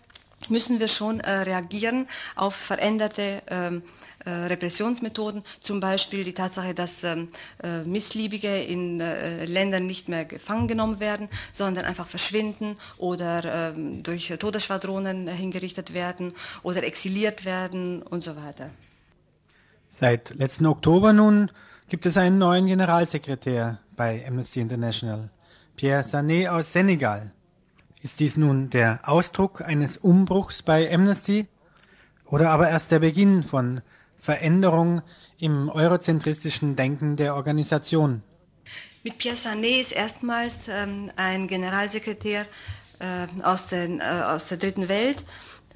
müssen wir schon äh, reagieren auf veränderte ähm, äh, Repressionsmethoden, zum Beispiel die Tatsache, dass ähm, äh, Missliebige in äh, Ländern nicht mehr gefangen genommen werden, sondern einfach verschwinden oder ähm, durch Todesschwadronen hingerichtet werden oder exiliert werden und so weiter. Seit letzten Oktober nun gibt es einen neuen Generalsekretär bei Amnesty International, Pierre Sané aus Senegal. Ist dies nun der Ausdruck eines Umbruchs bei Amnesty oder aber erst der Beginn von Veränderung im eurozentristischen Denken der Organisation? Mit Pierre Sané ist erstmals ähm, ein Generalsekretär äh, aus, den, äh, aus der dritten Welt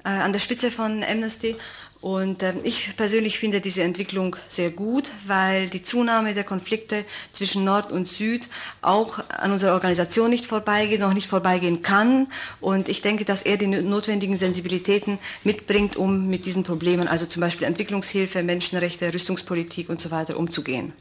äh, an der Spitze von Amnesty und äh, ich persönlich finde diese Entwicklung sehr gut, weil die Zunahme der Konflikte zwischen Nord und Süd auch an unserer Organisation nicht vorbeigeht, noch nicht vorbeigehen kann. Und ich denke, dass er die notwendigen Sensibilitäten mitbringt, um mit diesen Problemen, also zum Beispiel Entwicklungshilfe, Menschenrechte, Rüstungspolitik und so weiter, umzugehen.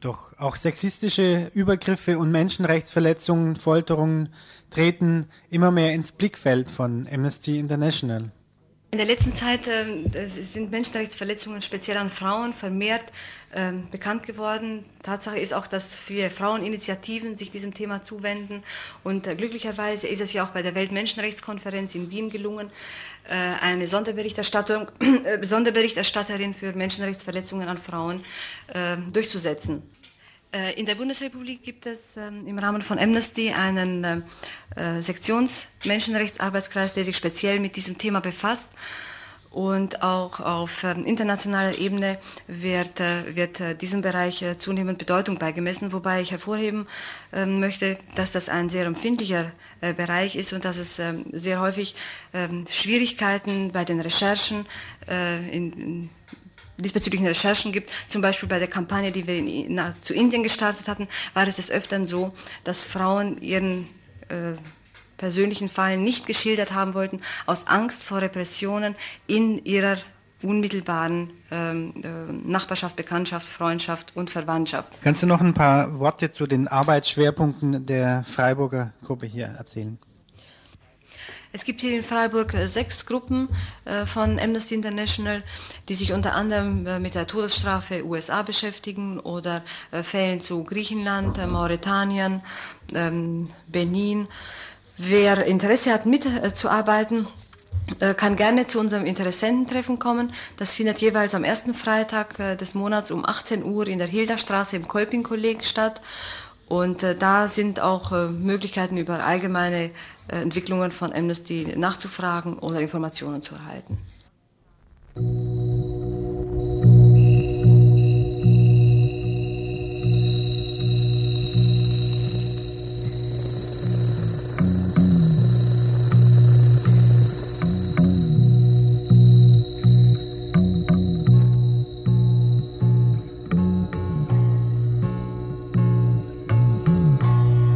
Doch auch sexistische Übergriffe und Menschenrechtsverletzungen, Folterungen treten immer mehr ins Blickfeld von Amnesty International. In der letzten Zeit äh, sind Menschenrechtsverletzungen speziell an Frauen vermehrt äh, bekannt geworden. Tatsache ist auch, dass viele Fraueninitiativen sich diesem Thema zuwenden. Und äh, glücklicherweise ist es ja auch bei der Weltmenschenrechtskonferenz in Wien gelungen, äh, eine Sonderberichterstattung, äh, Sonderberichterstatterin für Menschenrechtsverletzungen an Frauen äh, durchzusetzen. Äh, in der Bundesrepublik gibt es ähm, im Rahmen von Amnesty einen äh, äh, Sektions-Menschenrechtsarbeitskreis, der sich speziell mit diesem Thema befasst. Und auch auf ähm, internationaler Ebene wird, wird diesem Bereich zunehmend Bedeutung beigemessen, wobei ich hervorheben ähm, möchte, dass das ein sehr empfindlicher Bereich ist und dass es sehr häufig Schwierigkeiten bei den Recherchen in, diesbezüglichen Recherchen gibt. Zum Beispiel bei der Kampagne, die wir in, na, zu Indien gestartet hatten, war es des Öfteren so, dass Frauen ihren äh, persönlichen Fall nicht geschildert haben wollten, aus Angst vor Repressionen in ihrer unmittelbaren ähm, äh, Nachbarschaft, Bekanntschaft, Freundschaft und Verwandtschaft. Kannst du noch ein paar Worte zu den Arbeitsschwerpunkten der Freiburger Gruppe hier erzählen? Es gibt hier in Freiburg äh, sechs Gruppen äh, von Amnesty International, die sich unter anderem äh, mit der Todesstrafe USA beschäftigen oder Fällen zu Griechenland, Mauretanien, ähm, Benin. Wer Interesse hat, mitzuarbeiten, kann gerne zu unserem Interessententreffen kommen. Das findet jeweils am ersten Freitag des Monats um 18 Uhr in der Hilderstraße im Kolping-Kolleg statt. Und äh, da sind auch äh, Möglichkeiten über allgemeine äh, Entwicklungen von Amnesty nachzufragen oder Informationen zu erhalten.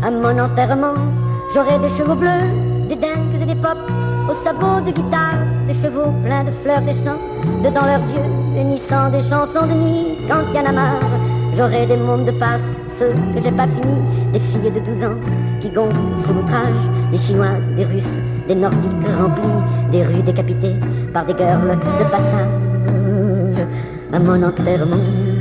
À mon enterrement, j'aurai des chevaux bleus, des dingues et des pops, aux sabots de guitare, des chevaux pleins de fleurs des champs, dedans leurs yeux, hennissant des chansons de nuit, quand y en a marre. J'aurai des mômes de passe, ceux que j'ai pas fini, des filles de 12 ans qui gonflent sous l'outrage, des chinoises, des russes, des nordiques remplis, des rues décapitées par des girls de passage. À mon enterrement,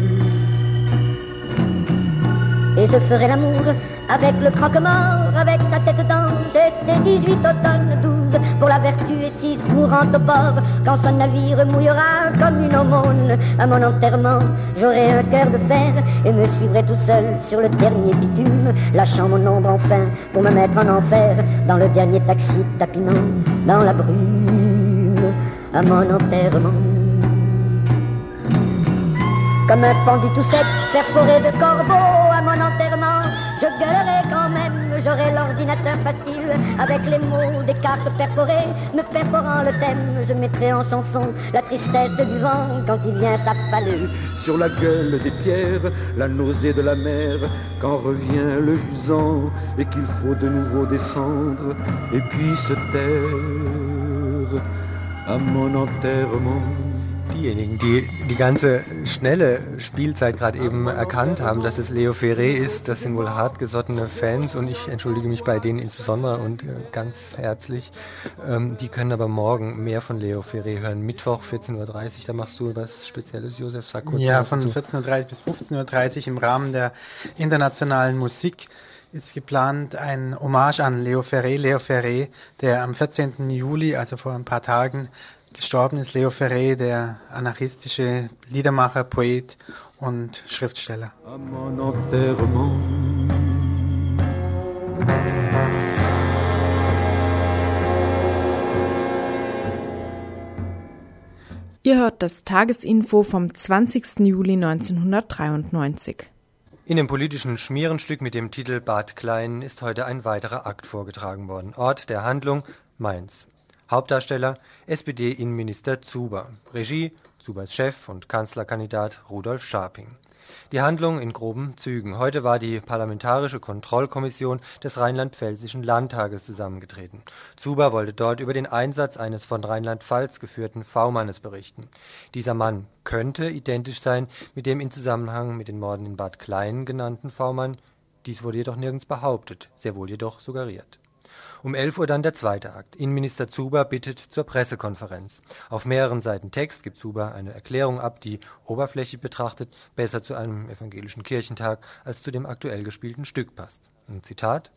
et je ferai l'amour avec le croque-mort, avec sa tête d'ange et ses 18 automnes, 12 pour la vertu et 6 mourant au port quand son navire mouillera comme une aumône. À mon enterrement, j'aurai un cœur de fer et me suivrai tout seul sur le dernier bitume, lâchant mon ombre enfin pour me mettre en enfer dans le dernier taxi tapinant dans la brume. À mon enterrement comme un pendu tout sec, perforé de corbeaux à mon enterrement. Je gueulerai quand même, j'aurai l'ordinateur facile, avec les mots des cartes perforées, me perforant le thème. Je mettrai en chanson la tristesse du vent quand il vient s'affaler. Sur la gueule des pierres, la nausée de la mer, quand revient le jusant et qu'il faut de nouveau descendre et puis se taire à mon enterrement. Diejenigen, die die ganze schnelle Spielzeit gerade eben erkannt haben, dass es Leo Ferré ist, das sind wohl hartgesottene Fans und ich entschuldige mich bei denen insbesondere und äh, ganz herzlich. Ähm, die können aber morgen mehr von Leo Ferré hören. Mittwoch 14.30 Uhr, da machst du was Spezielles, Josef, sag kurz. Ja, von 14.30 Uhr bis 15.30 Uhr im Rahmen der internationalen Musik ist geplant ein Hommage an Leo Ferré. Leo Ferré, der am 14. Juli, also vor ein paar Tagen, Gestorben ist Leo Ferré, der anarchistische Liedermacher, Poet und Schriftsteller. Ihr hört das Tagesinfo vom 20. Juli 1993. In dem politischen Schmierenstück mit dem Titel Bad Klein ist heute ein weiterer Akt vorgetragen worden. Ort der Handlung Mainz. Hauptdarsteller SPD-Innenminister Zuber, Regie Zubers Chef und Kanzlerkandidat Rudolf Scharping. Die Handlung in groben Zügen. Heute war die Parlamentarische Kontrollkommission des Rheinland-Pfälzischen Landtages zusammengetreten. Zuber wollte dort über den Einsatz eines von Rheinland-Pfalz geführten V-Mannes berichten. Dieser Mann könnte identisch sein mit dem in Zusammenhang mit den Morden in Bad Klein genannten V-Mann. Dies wurde jedoch nirgends behauptet, sehr wohl jedoch suggeriert. Um 11 Uhr dann der zweite Akt. Innenminister Zuber bittet zur Pressekonferenz. Auf mehreren Seiten Text gibt Zuber eine Erklärung ab, die oberflächlich betrachtet besser zu einem evangelischen Kirchentag als zu dem aktuell gespielten Stück passt. Ein Zitat.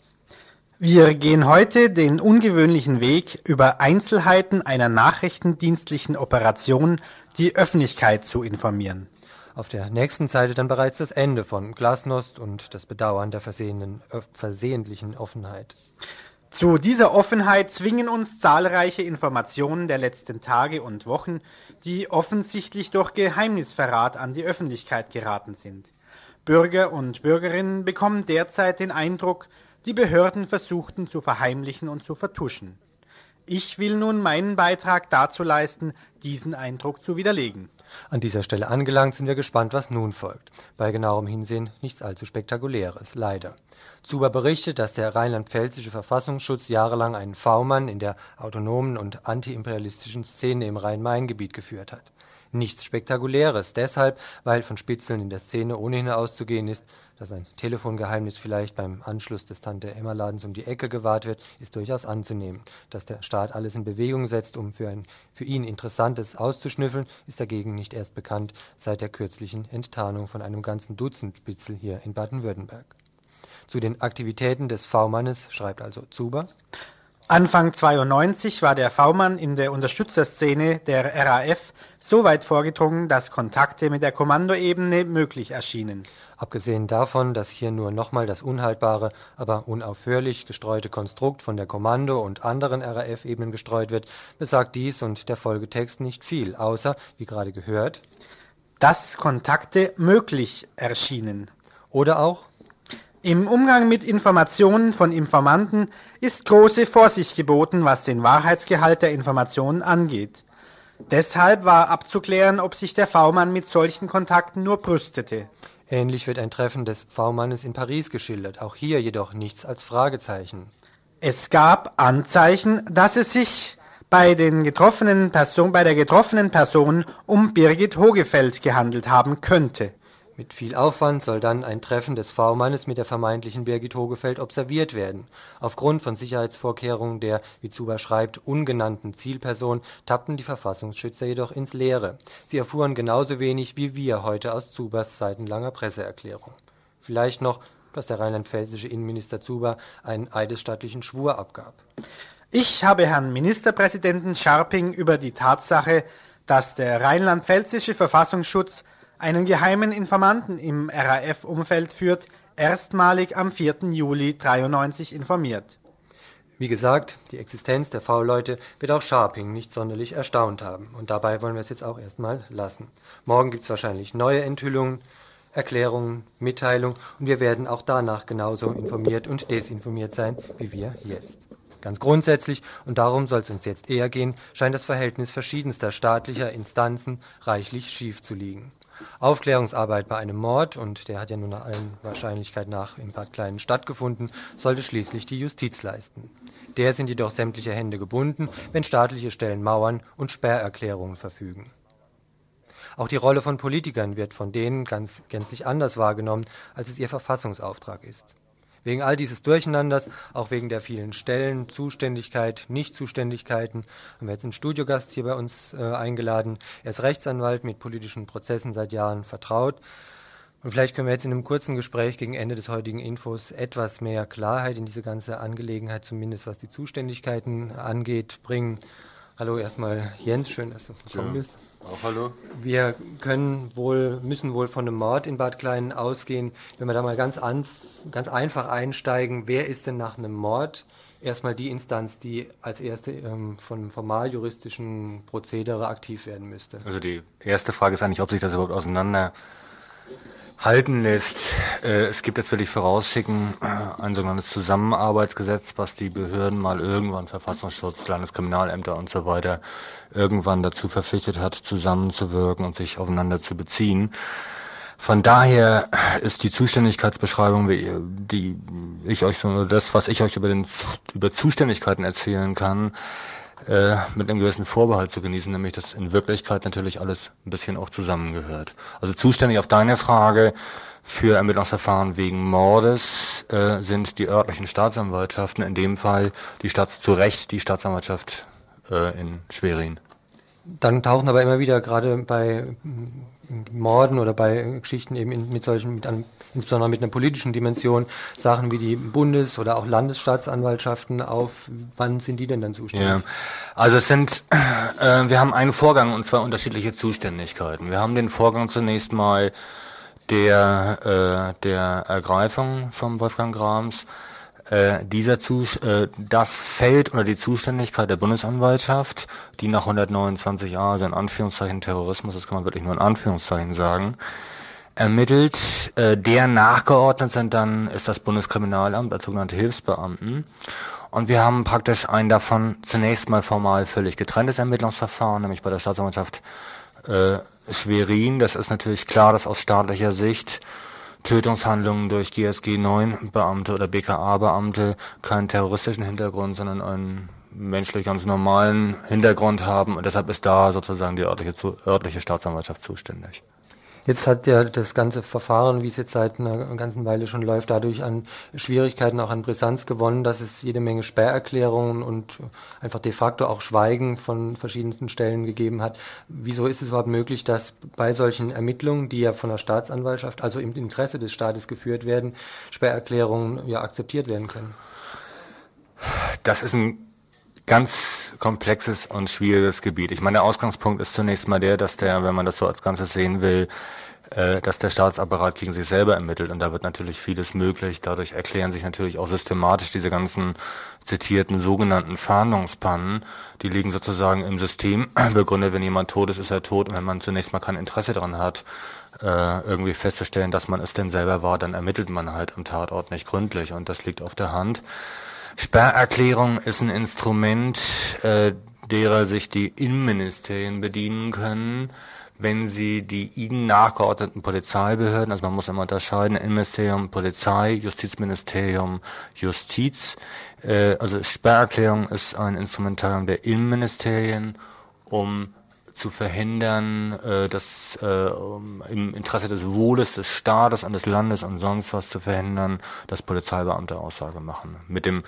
Wir gehen heute den ungewöhnlichen Weg, über Einzelheiten einer nachrichtendienstlichen Operation die Öffentlichkeit zu informieren. Auf der nächsten Seite dann bereits das Ende von Glasnost und das Bedauern der versehentlichen Offenheit. Zu dieser Offenheit zwingen uns zahlreiche Informationen der letzten Tage und Wochen, die offensichtlich durch Geheimnisverrat an die Öffentlichkeit geraten sind. Bürger und Bürgerinnen bekommen derzeit den Eindruck, die Behörden versuchten zu verheimlichen und zu vertuschen. Ich will nun meinen Beitrag dazu leisten, diesen Eindruck zu widerlegen. An dieser Stelle angelangt sind wir gespannt, was nun folgt. Bei genauerem Hinsehen nichts allzu Spektakuläres, leider. Zuber berichtet, dass der rheinland-pfälzische Verfassungsschutz jahrelang einen V-Mann in der autonomen und antiimperialistischen Szene im Rhein-Main-Gebiet geführt hat. Nichts Spektakuläres, deshalb, weil von Spitzeln in der Szene ohnehin auszugehen ist, dass ein Telefongeheimnis vielleicht beim Anschluss des Tante-Emma-Ladens um die Ecke gewahrt wird, ist durchaus anzunehmen. Dass der Staat alles in Bewegung setzt, um für ein für ihn Interessantes auszuschnüffeln, ist dagegen nicht erst bekannt seit der kürzlichen Enttarnung von einem ganzen Dutzend Spitzel hier in Baden-Württemberg. Zu den Aktivitäten des V-Mannes schreibt also Zuber. Anfang 92 war der V-Mann in der Unterstützerszene der RAF so weit vorgedrungen, dass Kontakte mit der Kommandoebene möglich erschienen. Abgesehen davon, dass hier nur nochmal das unhaltbare, aber unaufhörlich gestreute Konstrukt von der Kommando und anderen RAF-Ebenen gestreut wird, besagt dies und der Folgetext nicht viel, außer, wie gerade gehört, dass Kontakte möglich erschienen. Oder auch im Umgang mit Informationen von Informanten ist große Vorsicht geboten, was den Wahrheitsgehalt der Informationen angeht. Deshalb war abzuklären, ob sich der V-Mann mit solchen Kontakten nur brüstete. Ähnlich wird ein Treffen des V-Mannes in Paris geschildert, auch hier jedoch nichts als Fragezeichen. Es gab Anzeichen, dass es sich bei, den getroffenen Person, bei der getroffenen Person um Birgit Hogefeld gehandelt haben könnte. Mit viel Aufwand soll dann ein Treffen des V-Mannes mit der vermeintlichen Birgit Hogefeld observiert werden. Aufgrund von Sicherheitsvorkehrungen der, wie Zuber schreibt, ungenannten Zielperson tappten die Verfassungsschützer jedoch ins Leere. Sie erfuhren genauso wenig wie wir heute aus Zubers seitenlanger Presseerklärung. Vielleicht noch, dass der rheinland-pfälzische Innenminister Zuber einen eidesstattlichen Schwur abgab. Ich habe Herrn Ministerpräsidenten Scharping über die Tatsache, dass der rheinland-pfälzische Verfassungsschutz einen geheimen Informanten im RAF-Umfeld führt, erstmalig am 4. Juli 93 informiert. Wie gesagt, die Existenz der V-Leute wird auch Sharping nicht sonderlich erstaunt haben. Und dabei wollen wir es jetzt auch erstmal lassen. Morgen gibt es wahrscheinlich neue Enthüllungen, Erklärungen, Mitteilungen und wir werden auch danach genauso informiert und desinformiert sein, wie wir jetzt. Ganz grundsätzlich, und darum soll es uns jetzt eher gehen, scheint das Verhältnis verschiedenster staatlicher Instanzen reichlich schief zu liegen. Aufklärungsarbeit bei einem Mord, und der hat ja nun allen Wahrscheinlichkeit nach in Bad Kleinen stattgefunden, sollte schließlich die Justiz leisten. Der sind jedoch sämtliche Hände gebunden, wenn staatliche Stellen Mauern und Sperrerklärungen verfügen. Auch die Rolle von Politikern wird von denen ganz gänzlich anders wahrgenommen, als es ihr Verfassungsauftrag ist. Wegen all dieses Durcheinanders, auch wegen der vielen Stellen, Zuständigkeit, Nichtzuständigkeiten, haben wir jetzt einen Studiogast hier bei uns äh, eingeladen. Er ist Rechtsanwalt mit politischen Prozessen seit Jahren vertraut. Und vielleicht können wir jetzt in einem kurzen Gespräch gegen Ende des heutigen Infos etwas mehr Klarheit in diese ganze Angelegenheit, zumindest was die Zuständigkeiten angeht, bringen. Hallo erstmal Jens, schön, dass du gekommen ja. bist. Auch hallo. Wir können wohl, müssen wohl von einem Mord in Bad Kleinen ausgehen. Wenn wir da mal ganz, an, ganz einfach einsteigen, wer ist denn nach einem Mord erstmal die Instanz, die als erste ähm, von formal juristischen Prozedere aktiv werden müsste? Also die erste Frage ist eigentlich, ob sich das überhaupt auseinander halten lässt. Äh, es gibt, das will ich vorausschicken, äh, ein sogenanntes Zusammenarbeitsgesetz, was die Behörden mal irgendwann, Verfassungsschutz, Landeskriminalämter und so weiter, irgendwann dazu verpflichtet hat, zusammenzuwirken und sich aufeinander zu beziehen. Von daher ist die Zuständigkeitsbeschreibung, die ich euch so, das, was ich euch über, den, über Zuständigkeiten erzählen kann, äh, mit einem gewissen Vorbehalt zu genießen, nämlich dass in Wirklichkeit natürlich alles ein bisschen auch zusammengehört. Also zuständig auf deine Frage für Ermittlungsverfahren wegen Mordes äh, sind die örtlichen Staatsanwaltschaften, in dem Fall die Stadt, zu Recht die Staatsanwaltschaft äh, in Schwerin. Dann tauchen aber immer wieder gerade bei Morden oder bei Geschichten eben mit solchen, mit einem, insbesondere mit einer politischen Dimension, Sachen wie die Bundes- oder auch Landesstaatsanwaltschaften auf. Wann sind die denn dann zuständig? Ja. Also es sind, äh, wir haben einen Vorgang und zwar unterschiedliche Zuständigkeiten. Wir haben den Vorgang zunächst mal der, äh, der Ergreifung vom Wolfgang Grams äh, dieser Zus äh, das fällt unter die Zuständigkeit der Bundesanwaltschaft, die nach 129a, also in Anführungszeichen Terrorismus, das kann man wirklich nur in Anführungszeichen sagen, ermittelt. Äh, der nachgeordnet sind dann ist das Bundeskriminalamt als sogenannte Hilfsbeamten. Und wir haben praktisch ein davon zunächst mal formal völlig getrenntes Ermittlungsverfahren, nämlich bei der Staatsanwaltschaft äh, Schwerin. Das ist natürlich klar, dass aus staatlicher Sicht Tötungshandlungen durch GSG 9 Beamte oder BKA Beamte keinen terroristischen Hintergrund, sondern einen menschlich ganz normalen Hintergrund haben und deshalb ist da sozusagen die örtliche, örtliche Staatsanwaltschaft zuständig. Jetzt hat ja das ganze Verfahren, wie es jetzt seit einer ganzen Weile schon läuft, dadurch an Schwierigkeiten, auch an Brisanz gewonnen, dass es jede Menge Sperrerklärungen und einfach de facto auch Schweigen von verschiedensten Stellen gegeben hat. Wieso ist es überhaupt möglich, dass bei solchen Ermittlungen, die ja von der Staatsanwaltschaft, also im Interesse des Staates geführt werden, Sperrerklärungen ja akzeptiert werden können? Das ist ein ganz komplexes und schwieriges Gebiet. Ich meine, der Ausgangspunkt ist zunächst mal der, dass der, wenn man das so als Ganzes sehen will, äh, dass der Staatsapparat gegen sich selber ermittelt und da wird natürlich vieles möglich. Dadurch erklären sich natürlich auch systematisch diese ganzen zitierten sogenannten Fahndungspannen. Die liegen sozusagen im System begründet. Wenn jemand tot ist, ist er tot und wenn man zunächst mal kein Interesse daran hat, äh, irgendwie festzustellen, dass man es denn selber war, dann ermittelt man halt am Tatort nicht gründlich und das liegt auf der Hand. Sperrerklärung ist ein Instrument, äh, derer sich die Innenministerien bedienen können, wenn sie die ihnen nachgeordneten Polizeibehörden, also man muss immer unterscheiden, Innenministerium, Polizei, Justizministerium, Justiz, äh, also Sperrerklärung ist ein Instrumentarium der Innenministerien, um zu verhindern, äh, dass äh, im Interesse des Wohles des Staates und des Landes und sonst was zu verhindern, dass Polizeibeamte Aussage machen. Mit dem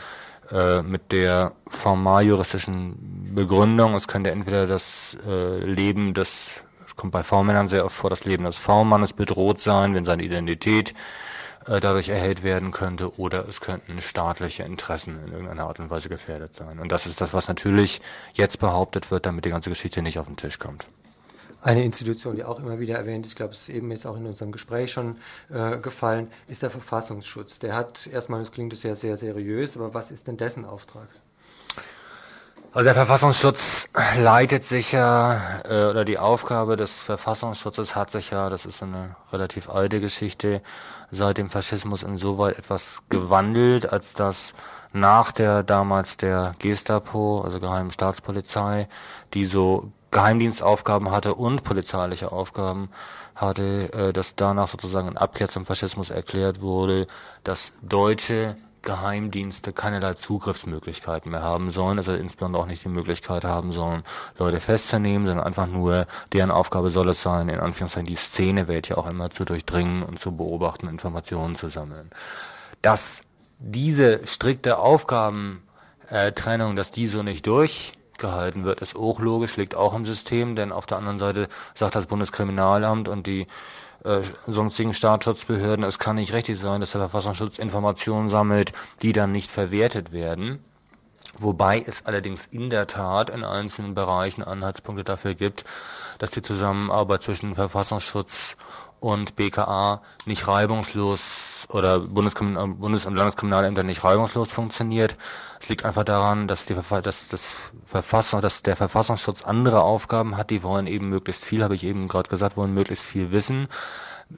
äh, mit der formal juristischen Begründung, es könnte entweder das äh, Leben des, es kommt bei V-Männern sehr oft vor, das Leben des V-Mannes bedroht sein, wenn seine Identität dadurch erhellt werden könnte oder es könnten staatliche Interessen in irgendeiner Art und Weise gefährdet sein. Und das ist das, was natürlich jetzt behauptet wird, damit die ganze Geschichte nicht auf den Tisch kommt. Eine Institution, die auch immer wieder erwähnt ist, ich glaube, es ist eben jetzt auch in unserem Gespräch schon äh, gefallen, ist der Verfassungsschutz. Der hat erstmal, das klingt sehr, sehr seriös, aber was ist denn dessen Auftrag? Also der Verfassungsschutz leitet sich ja, äh, oder die Aufgabe des Verfassungsschutzes hat sich ja, das ist eine relativ alte Geschichte, seit dem Faschismus insoweit etwas gewandelt, als dass nach der damals der Gestapo, also geheimen Staatspolizei, die so Geheimdienstaufgaben hatte und polizeiliche Aufgaben hatte, äh, dass danach sozusagen in Abkehr zum Faschismus erklärt wurde, dass Deutsche Geheimdienste keinerlei Zugriffsmöglichkeiten mehr haben sollen, also insbesondere auch nicht die Möglichkeit haben sollen, Leute festzunehmen, sondern einfach nur, deren Aufgabe soll es sein, in Anführungszeichen die Szenewelt ja auch immer zu durchdringen und zu beobachten, Informationen zu sammeln. Dass diese strikte Aufgabentrennung, dass die so nicht durchgehalten wird, ist auch logisch, liegt auch im System, denn auf der anderen Seite sagt das Bundeskriminalamt und die äh, sonstigen Staatsschutzbehörden, es kann nicht richtig sein, dass der Verfassungsschutz Informationen sammelt, die dann nicht verwertet werden. Wobei es allerdings in der Tat in einzelnen Bereichen Anhaltspunkte dafür gibt, dass die Zusammenarbeit zwischen Verfassungsschutz und BKA nicht reibungslos oder Bundes- und Landeskriminalämter nicht reibungslos funktioniert. Es liegt einfach daran, dass, die dass das Verfassung, dass der Verfassungsschutz andere Aufgaben hat, die wollen eben möglichst viel, habe ich eben gerade gesagt, wollen möglichst viel wissen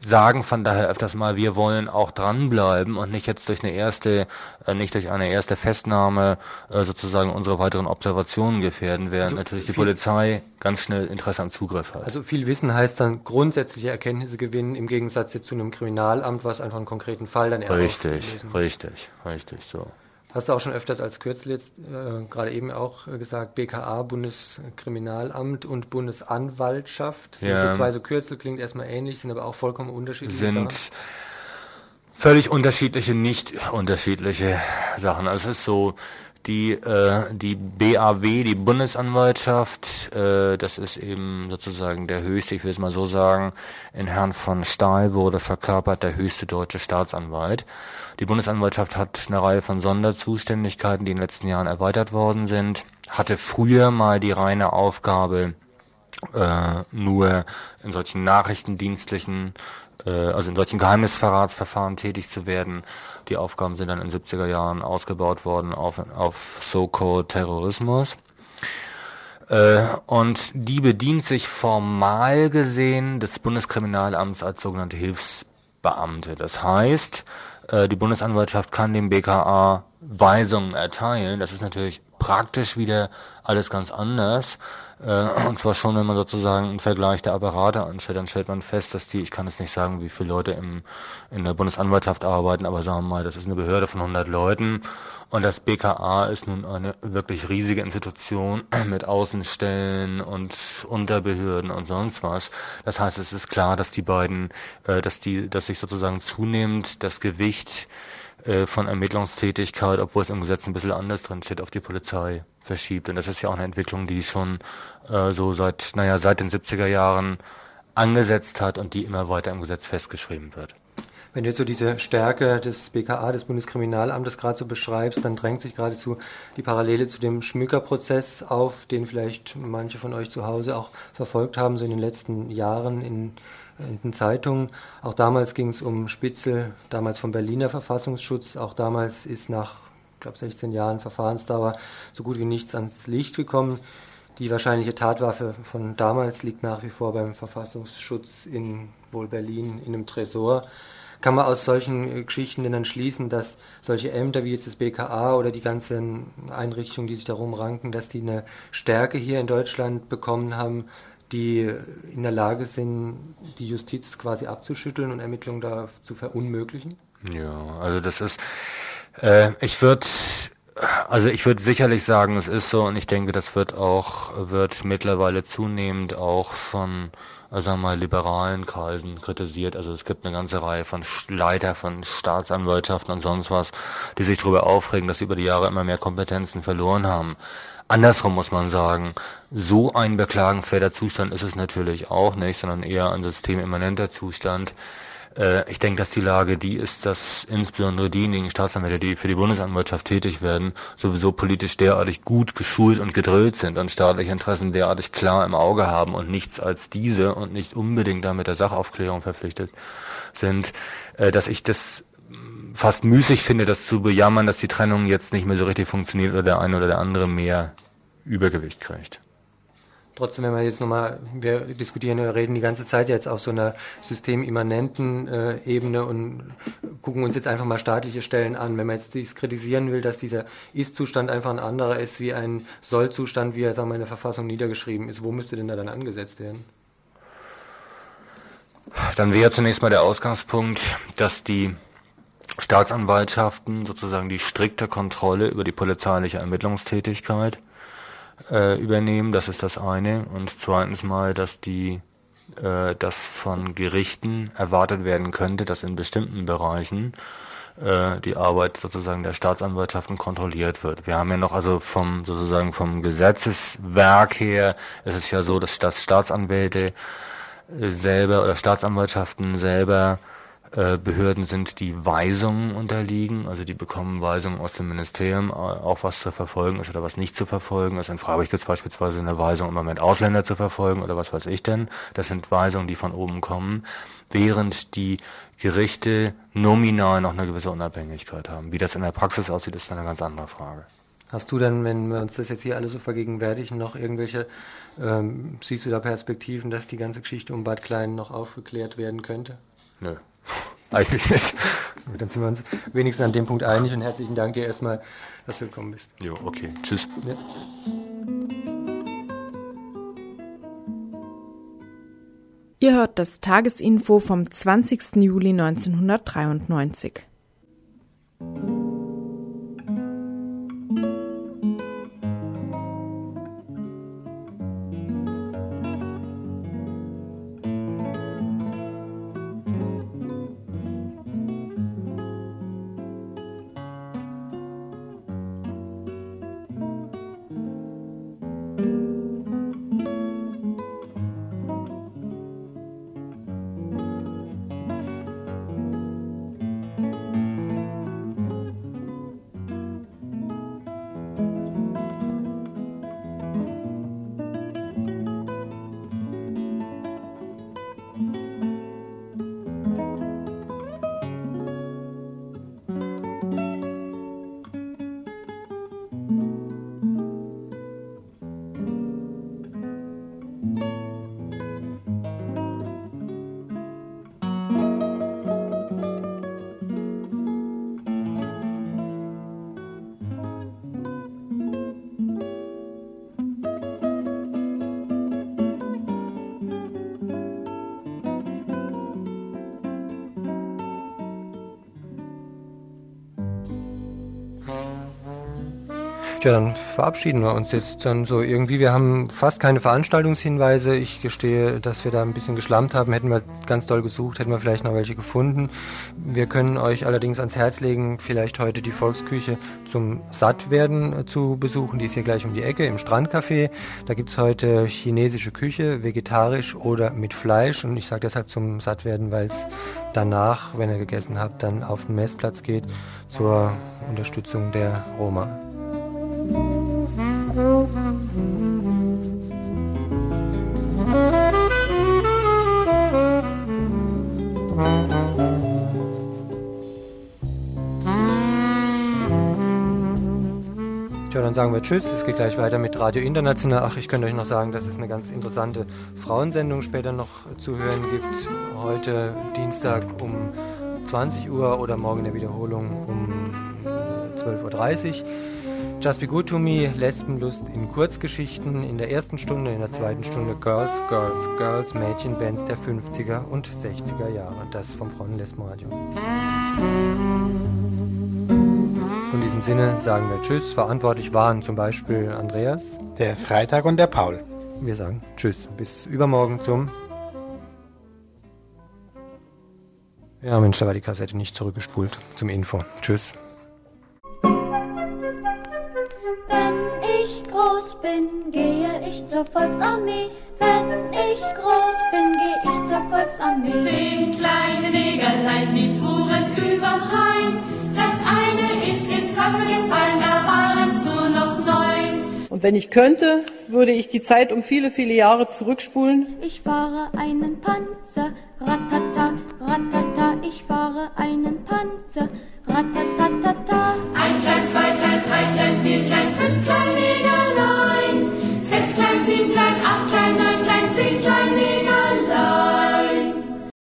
sagen von daher öfters mal, wir wollen auch dranbleiben und nicht jetzt durch eine erste, äh, nicht durch eine erste Festnahme äh, sozusagen unsere weiteren Observationen gefährden, während also natürlich die Polizei ganz schnell Interesse am Zugriff hat. Also viel Wissen heißt dann grundsätzliche Erkenntnisse gewinnen im Gegensatz zu einem Kriminalamt, was einfach einen konkreten Fall dann erreicht. Richtig, richtig, richtig, so. Hast du auch schon öfters als Kürzel jetzt äh, gerade eben auch gesagt, BKA, Bundeskriminalamt und Bundesanwaltschaft. Sind ja. so zwei so Kürzel, klingt erstmal ähnlich, sind aber auch vollkommen unterschiedlich. Sind Sachen. völlig unterschiedliche, nicht unterschiedliche Sachen. Also es ist so, die, äh, die BAW, die Bundesanwaltschaft, äh, das ist eben sozusagen der höchste, ich will es mal so sagen, in Herrn von Stahl wurde verkörpert der höchste deutsche Staatsanwalt. Die Bundesanwaltschaft hat eine Reihe von Sonderzuständigkeiten, die in den letzten Jahren erweitert worden sind, hatte früher mal die reine Aufgabe, äh, nur in solchen nachrichtendienstlichen also in solchen Geheimnisverratsverfahren tätig zu werden. Die Aufgaben sind dann in den 70er Jahren ausgebaut worden auf, auf so-called Terrorismus. Äh, und die bedient sich formal gesehen des Bundeskriminalamts als sogenannte Hilfsbeamte. Das heißt, äh, die Bundesanwaltschaft kann dem BKA Weisungen erteilen. Das ist natürlich praktisch wieder alles ganz anders. Äh, und zwar schon, wenn man sozusagen einen Vergleich der Apparate anstellt, dann stellt man fest, dass die, ich kann jetzt nicht sagen, wie viele Leute im, in der Bundesanwaltschaft arbeiten, aber sagen wir mal, das ist eine Behörde von 100 Leuten und das BKA ist nun eine wirklich riesige Institution mit Außenstellen und Unterbehörden und sonst was. Das heißt, es ist klar, dass die beiden, äh, dass die, dass sich sozusagen zunehmend das Gewicht äh, von Ermittlungstätigkeit, obwohl es im Gesetz ein bisschen anders drin steht, auf die Polizei verschiebt. Und das ist ja auch eine Entwicklung, die schon äh, so seit, naja, seit den 70er Jahren angesetzt hat und die immer weiter im Gesetz festgeschrieben wird. Wenn du jetzt so diese Stärke des BKA, des Bundeskriminalamtes gerade so beschreibst, dann drängt sich geradezu die Parallele zu dem Schmückerprozess auf, den vielleicht manche von euch zu Hause auch verfolgt haben, so in den letzten Jahren in in den Zeitungen. Auch damals ging es um Spitzel, damals vom Berliner Verfassungsschutz. Auch damals ist nach, ich glaube, 16 Jahren Verfahrensdauer so gut wie nichts ans Licht gekommen. Die wahrscheinliche Tatwaffe von damals liegt nach wie vor beim Verfassungsschutz in wohl Berlin in einem Tresor. Kann man aus solchen Geschichten denn dann schließen, dass solche Ämter wie jetzt das BKA oder die ganzen Einrichtungen, die sich darum ranken, dass die eine Stärke hier in Deutschland bekommen haben, die in der Lage sind, die Justiz quasi abzuschütteln und Ermittlungen da zu verunmöglichen? Ja, also das ist, äh, ich würde, also ich würde sicherlich sagen, es ist so und ich denke, das wird auch, wird mittlerweile zunehmend auch von also mal liberalen Kreisen kritisiert. Also es gibt eine ganze Reihe von Leiter von Staatsanwaltschaften und sonst was, die sich darüber aufregen, dass sie über die Jahre immer mehr Kompetenzen verloren haben. Andersrum muss man sagen, so ein beklagenswerter Zustand ist es natürlich auch nicht, sondern eher ein systemimmanenter Zustand. Äh, ich denke, dass die Lage die ist, dass insbesondere diejenigen Staatsanwälte, die für die Bundesanwaltschaft tätig werden, sowieso politisch derartig gut geschult und gedrillt sind und staatliche Interessen derartig klar im Auge haben und nichts als diese und nicht unbedingt damit der Sachaufklärung verpflichtet sind, äh, dass ich das fast müßig finde, das zu bejammern, dass die Trennung jetzt nicht mehr so richtig funktioniert oder der eine oder der andere mehr Übergewicht kriegt. Trotzdem, wenn wir jetzt nochmal, wir diskutieren oder reden die ganze Zeit jetzt auf so einer systemimmanenten äh, Ebene und gucken uns jetzt einfach mal staatliche Stellen an. Wenn man jetzt dies kritisieren will, dass dieser Ist-Zustand einfach ein anderer ist wie ein Soll-Zustand, wie er sagen wir, in der Verfassung niedergeschrieben ist, wo müsste denn da dann angesetzt werden? Dann wäre zunächst mal der Ausgangspunkt, dass die Staatsanwaltschaften sozusagen die strikte Kontrolle über die polizeiliche Ermittlungstätigkeit äh, übernehmen, das ist das eine. Und zweitens mal, dass die äh, dass von Gerichten erwartet werden könnte, dass in bestimmten Bereichen äh, die Arbeit sozusagen der Staatsanwaltschaften kontrolliert wird. Wir haben ja noch also vom sozusagen vom Gesetzeswerk her ist es ja so, dass Staatsanwälte selber oder Staatsanwaltschaften selber Behörden sind, die Weisungen unterliegen, also die bekommen Weisungen aus dem Ministerium, äh, auch was zu verfolgen ist oder was nicht zu verfolgen ist. In Freiburg gibt es beispielsweise eine Weisung, im Moment Ausländer zu verfolgen oder was weiß ich denn. Das sind Weisungen, die von oben kommen, während die Gerichte nominal noch eine gewisse Unabhängigkeit haben. Wie das in der Praxis aussieht, ist eine ganz andere Frage. Hast du denn, wenn wir uns das jetzt hier alle so vergegenwärtigen, noch irgendwelche, ähm, siehst du da Perspektiven, dass die ganze Geschichte um Bad Klein noch aufgeklärt werden könnte? Nö. Eigentlich nicht. Dann sind wir uns wenigstens an dem Punkt einig und herzlichen Dank dir erstmal, dass du gekommen bist. Jo, okay. Tschüss. Ja. Ihr hört das Tagesinfo vom 20. Juli 1993. Ja, dann verabschieden wir uns jetzt dann so irgendwie. Wir haben fast keine Veranstaltungshinweise. Ich gestehe, dass wir da ein bisschen geschlammt haben. Hätten wir ganz doll gesucht, hätten wir vielleicht noch welche gefunden. Wir können euch allerdings ans Herz legen, vielleicht heute die Volksküche zum Sattwerden äh, zu besuchen. Die ist hier gleich um die Ecke im Strandcafé. Da gibt's heute chinesische Küche, vegetarisch oder mit Fleisch. Und ich sage deshalb zum Sattwerden, weil es danach, wenn ihr gegessen habt, dann auf den Messplatz geht zur Unterstützung der Roma. Dann sagen wir Tschüss. Es geht gleich weiter mit Radio International. Ach, ich könnte euch noch sagen, dass es eine ganz interessante Frauensendung später noch zu hören gibt. Heute Dienstag um 20 Uhr oder morgen in der Wiederholung um 12.30 Uhr. Just Be Good to Me, Lesbenlust in Kurzgeschichten in der ersten Stunde, in der zweiten Stunde Girls, Girls, Girls, Mädchenbands der 50er und 60er Jahre. Das vom Frauenlesbenradio. In diesem Sinne sagen wir Tschüss. Verantwortlich waren zum Beispiel Andreas, der Freitag und der Paul. Wir sagen Tschüss. Bis übermorgen zum. Ja, Mensch, da war die Kassette nicht zurückgespult. Zum Info. Tschüss. Bin, gehe ich zur Volksarmee. Wenn ich groß bin, gehe ich zur Volksarmee. Zehn kleine Negerlein, die fuhren überm Rhein. Das eine ist ins Wasser gefallen, da waren's nur noch neun. Und wenn ich könnte, würde ich die Zeit um viele, viele Jahre zurückspulen. Ich fahre einen Panzer, ratata, ratata, ich fahre einen Panzer, ratatatata. Ein klein, zwei klein, drei klein, vier klein, fünf allein. Sechs klein, sieben klein, acht klein, neun klein, zehn klein, Ningerlein.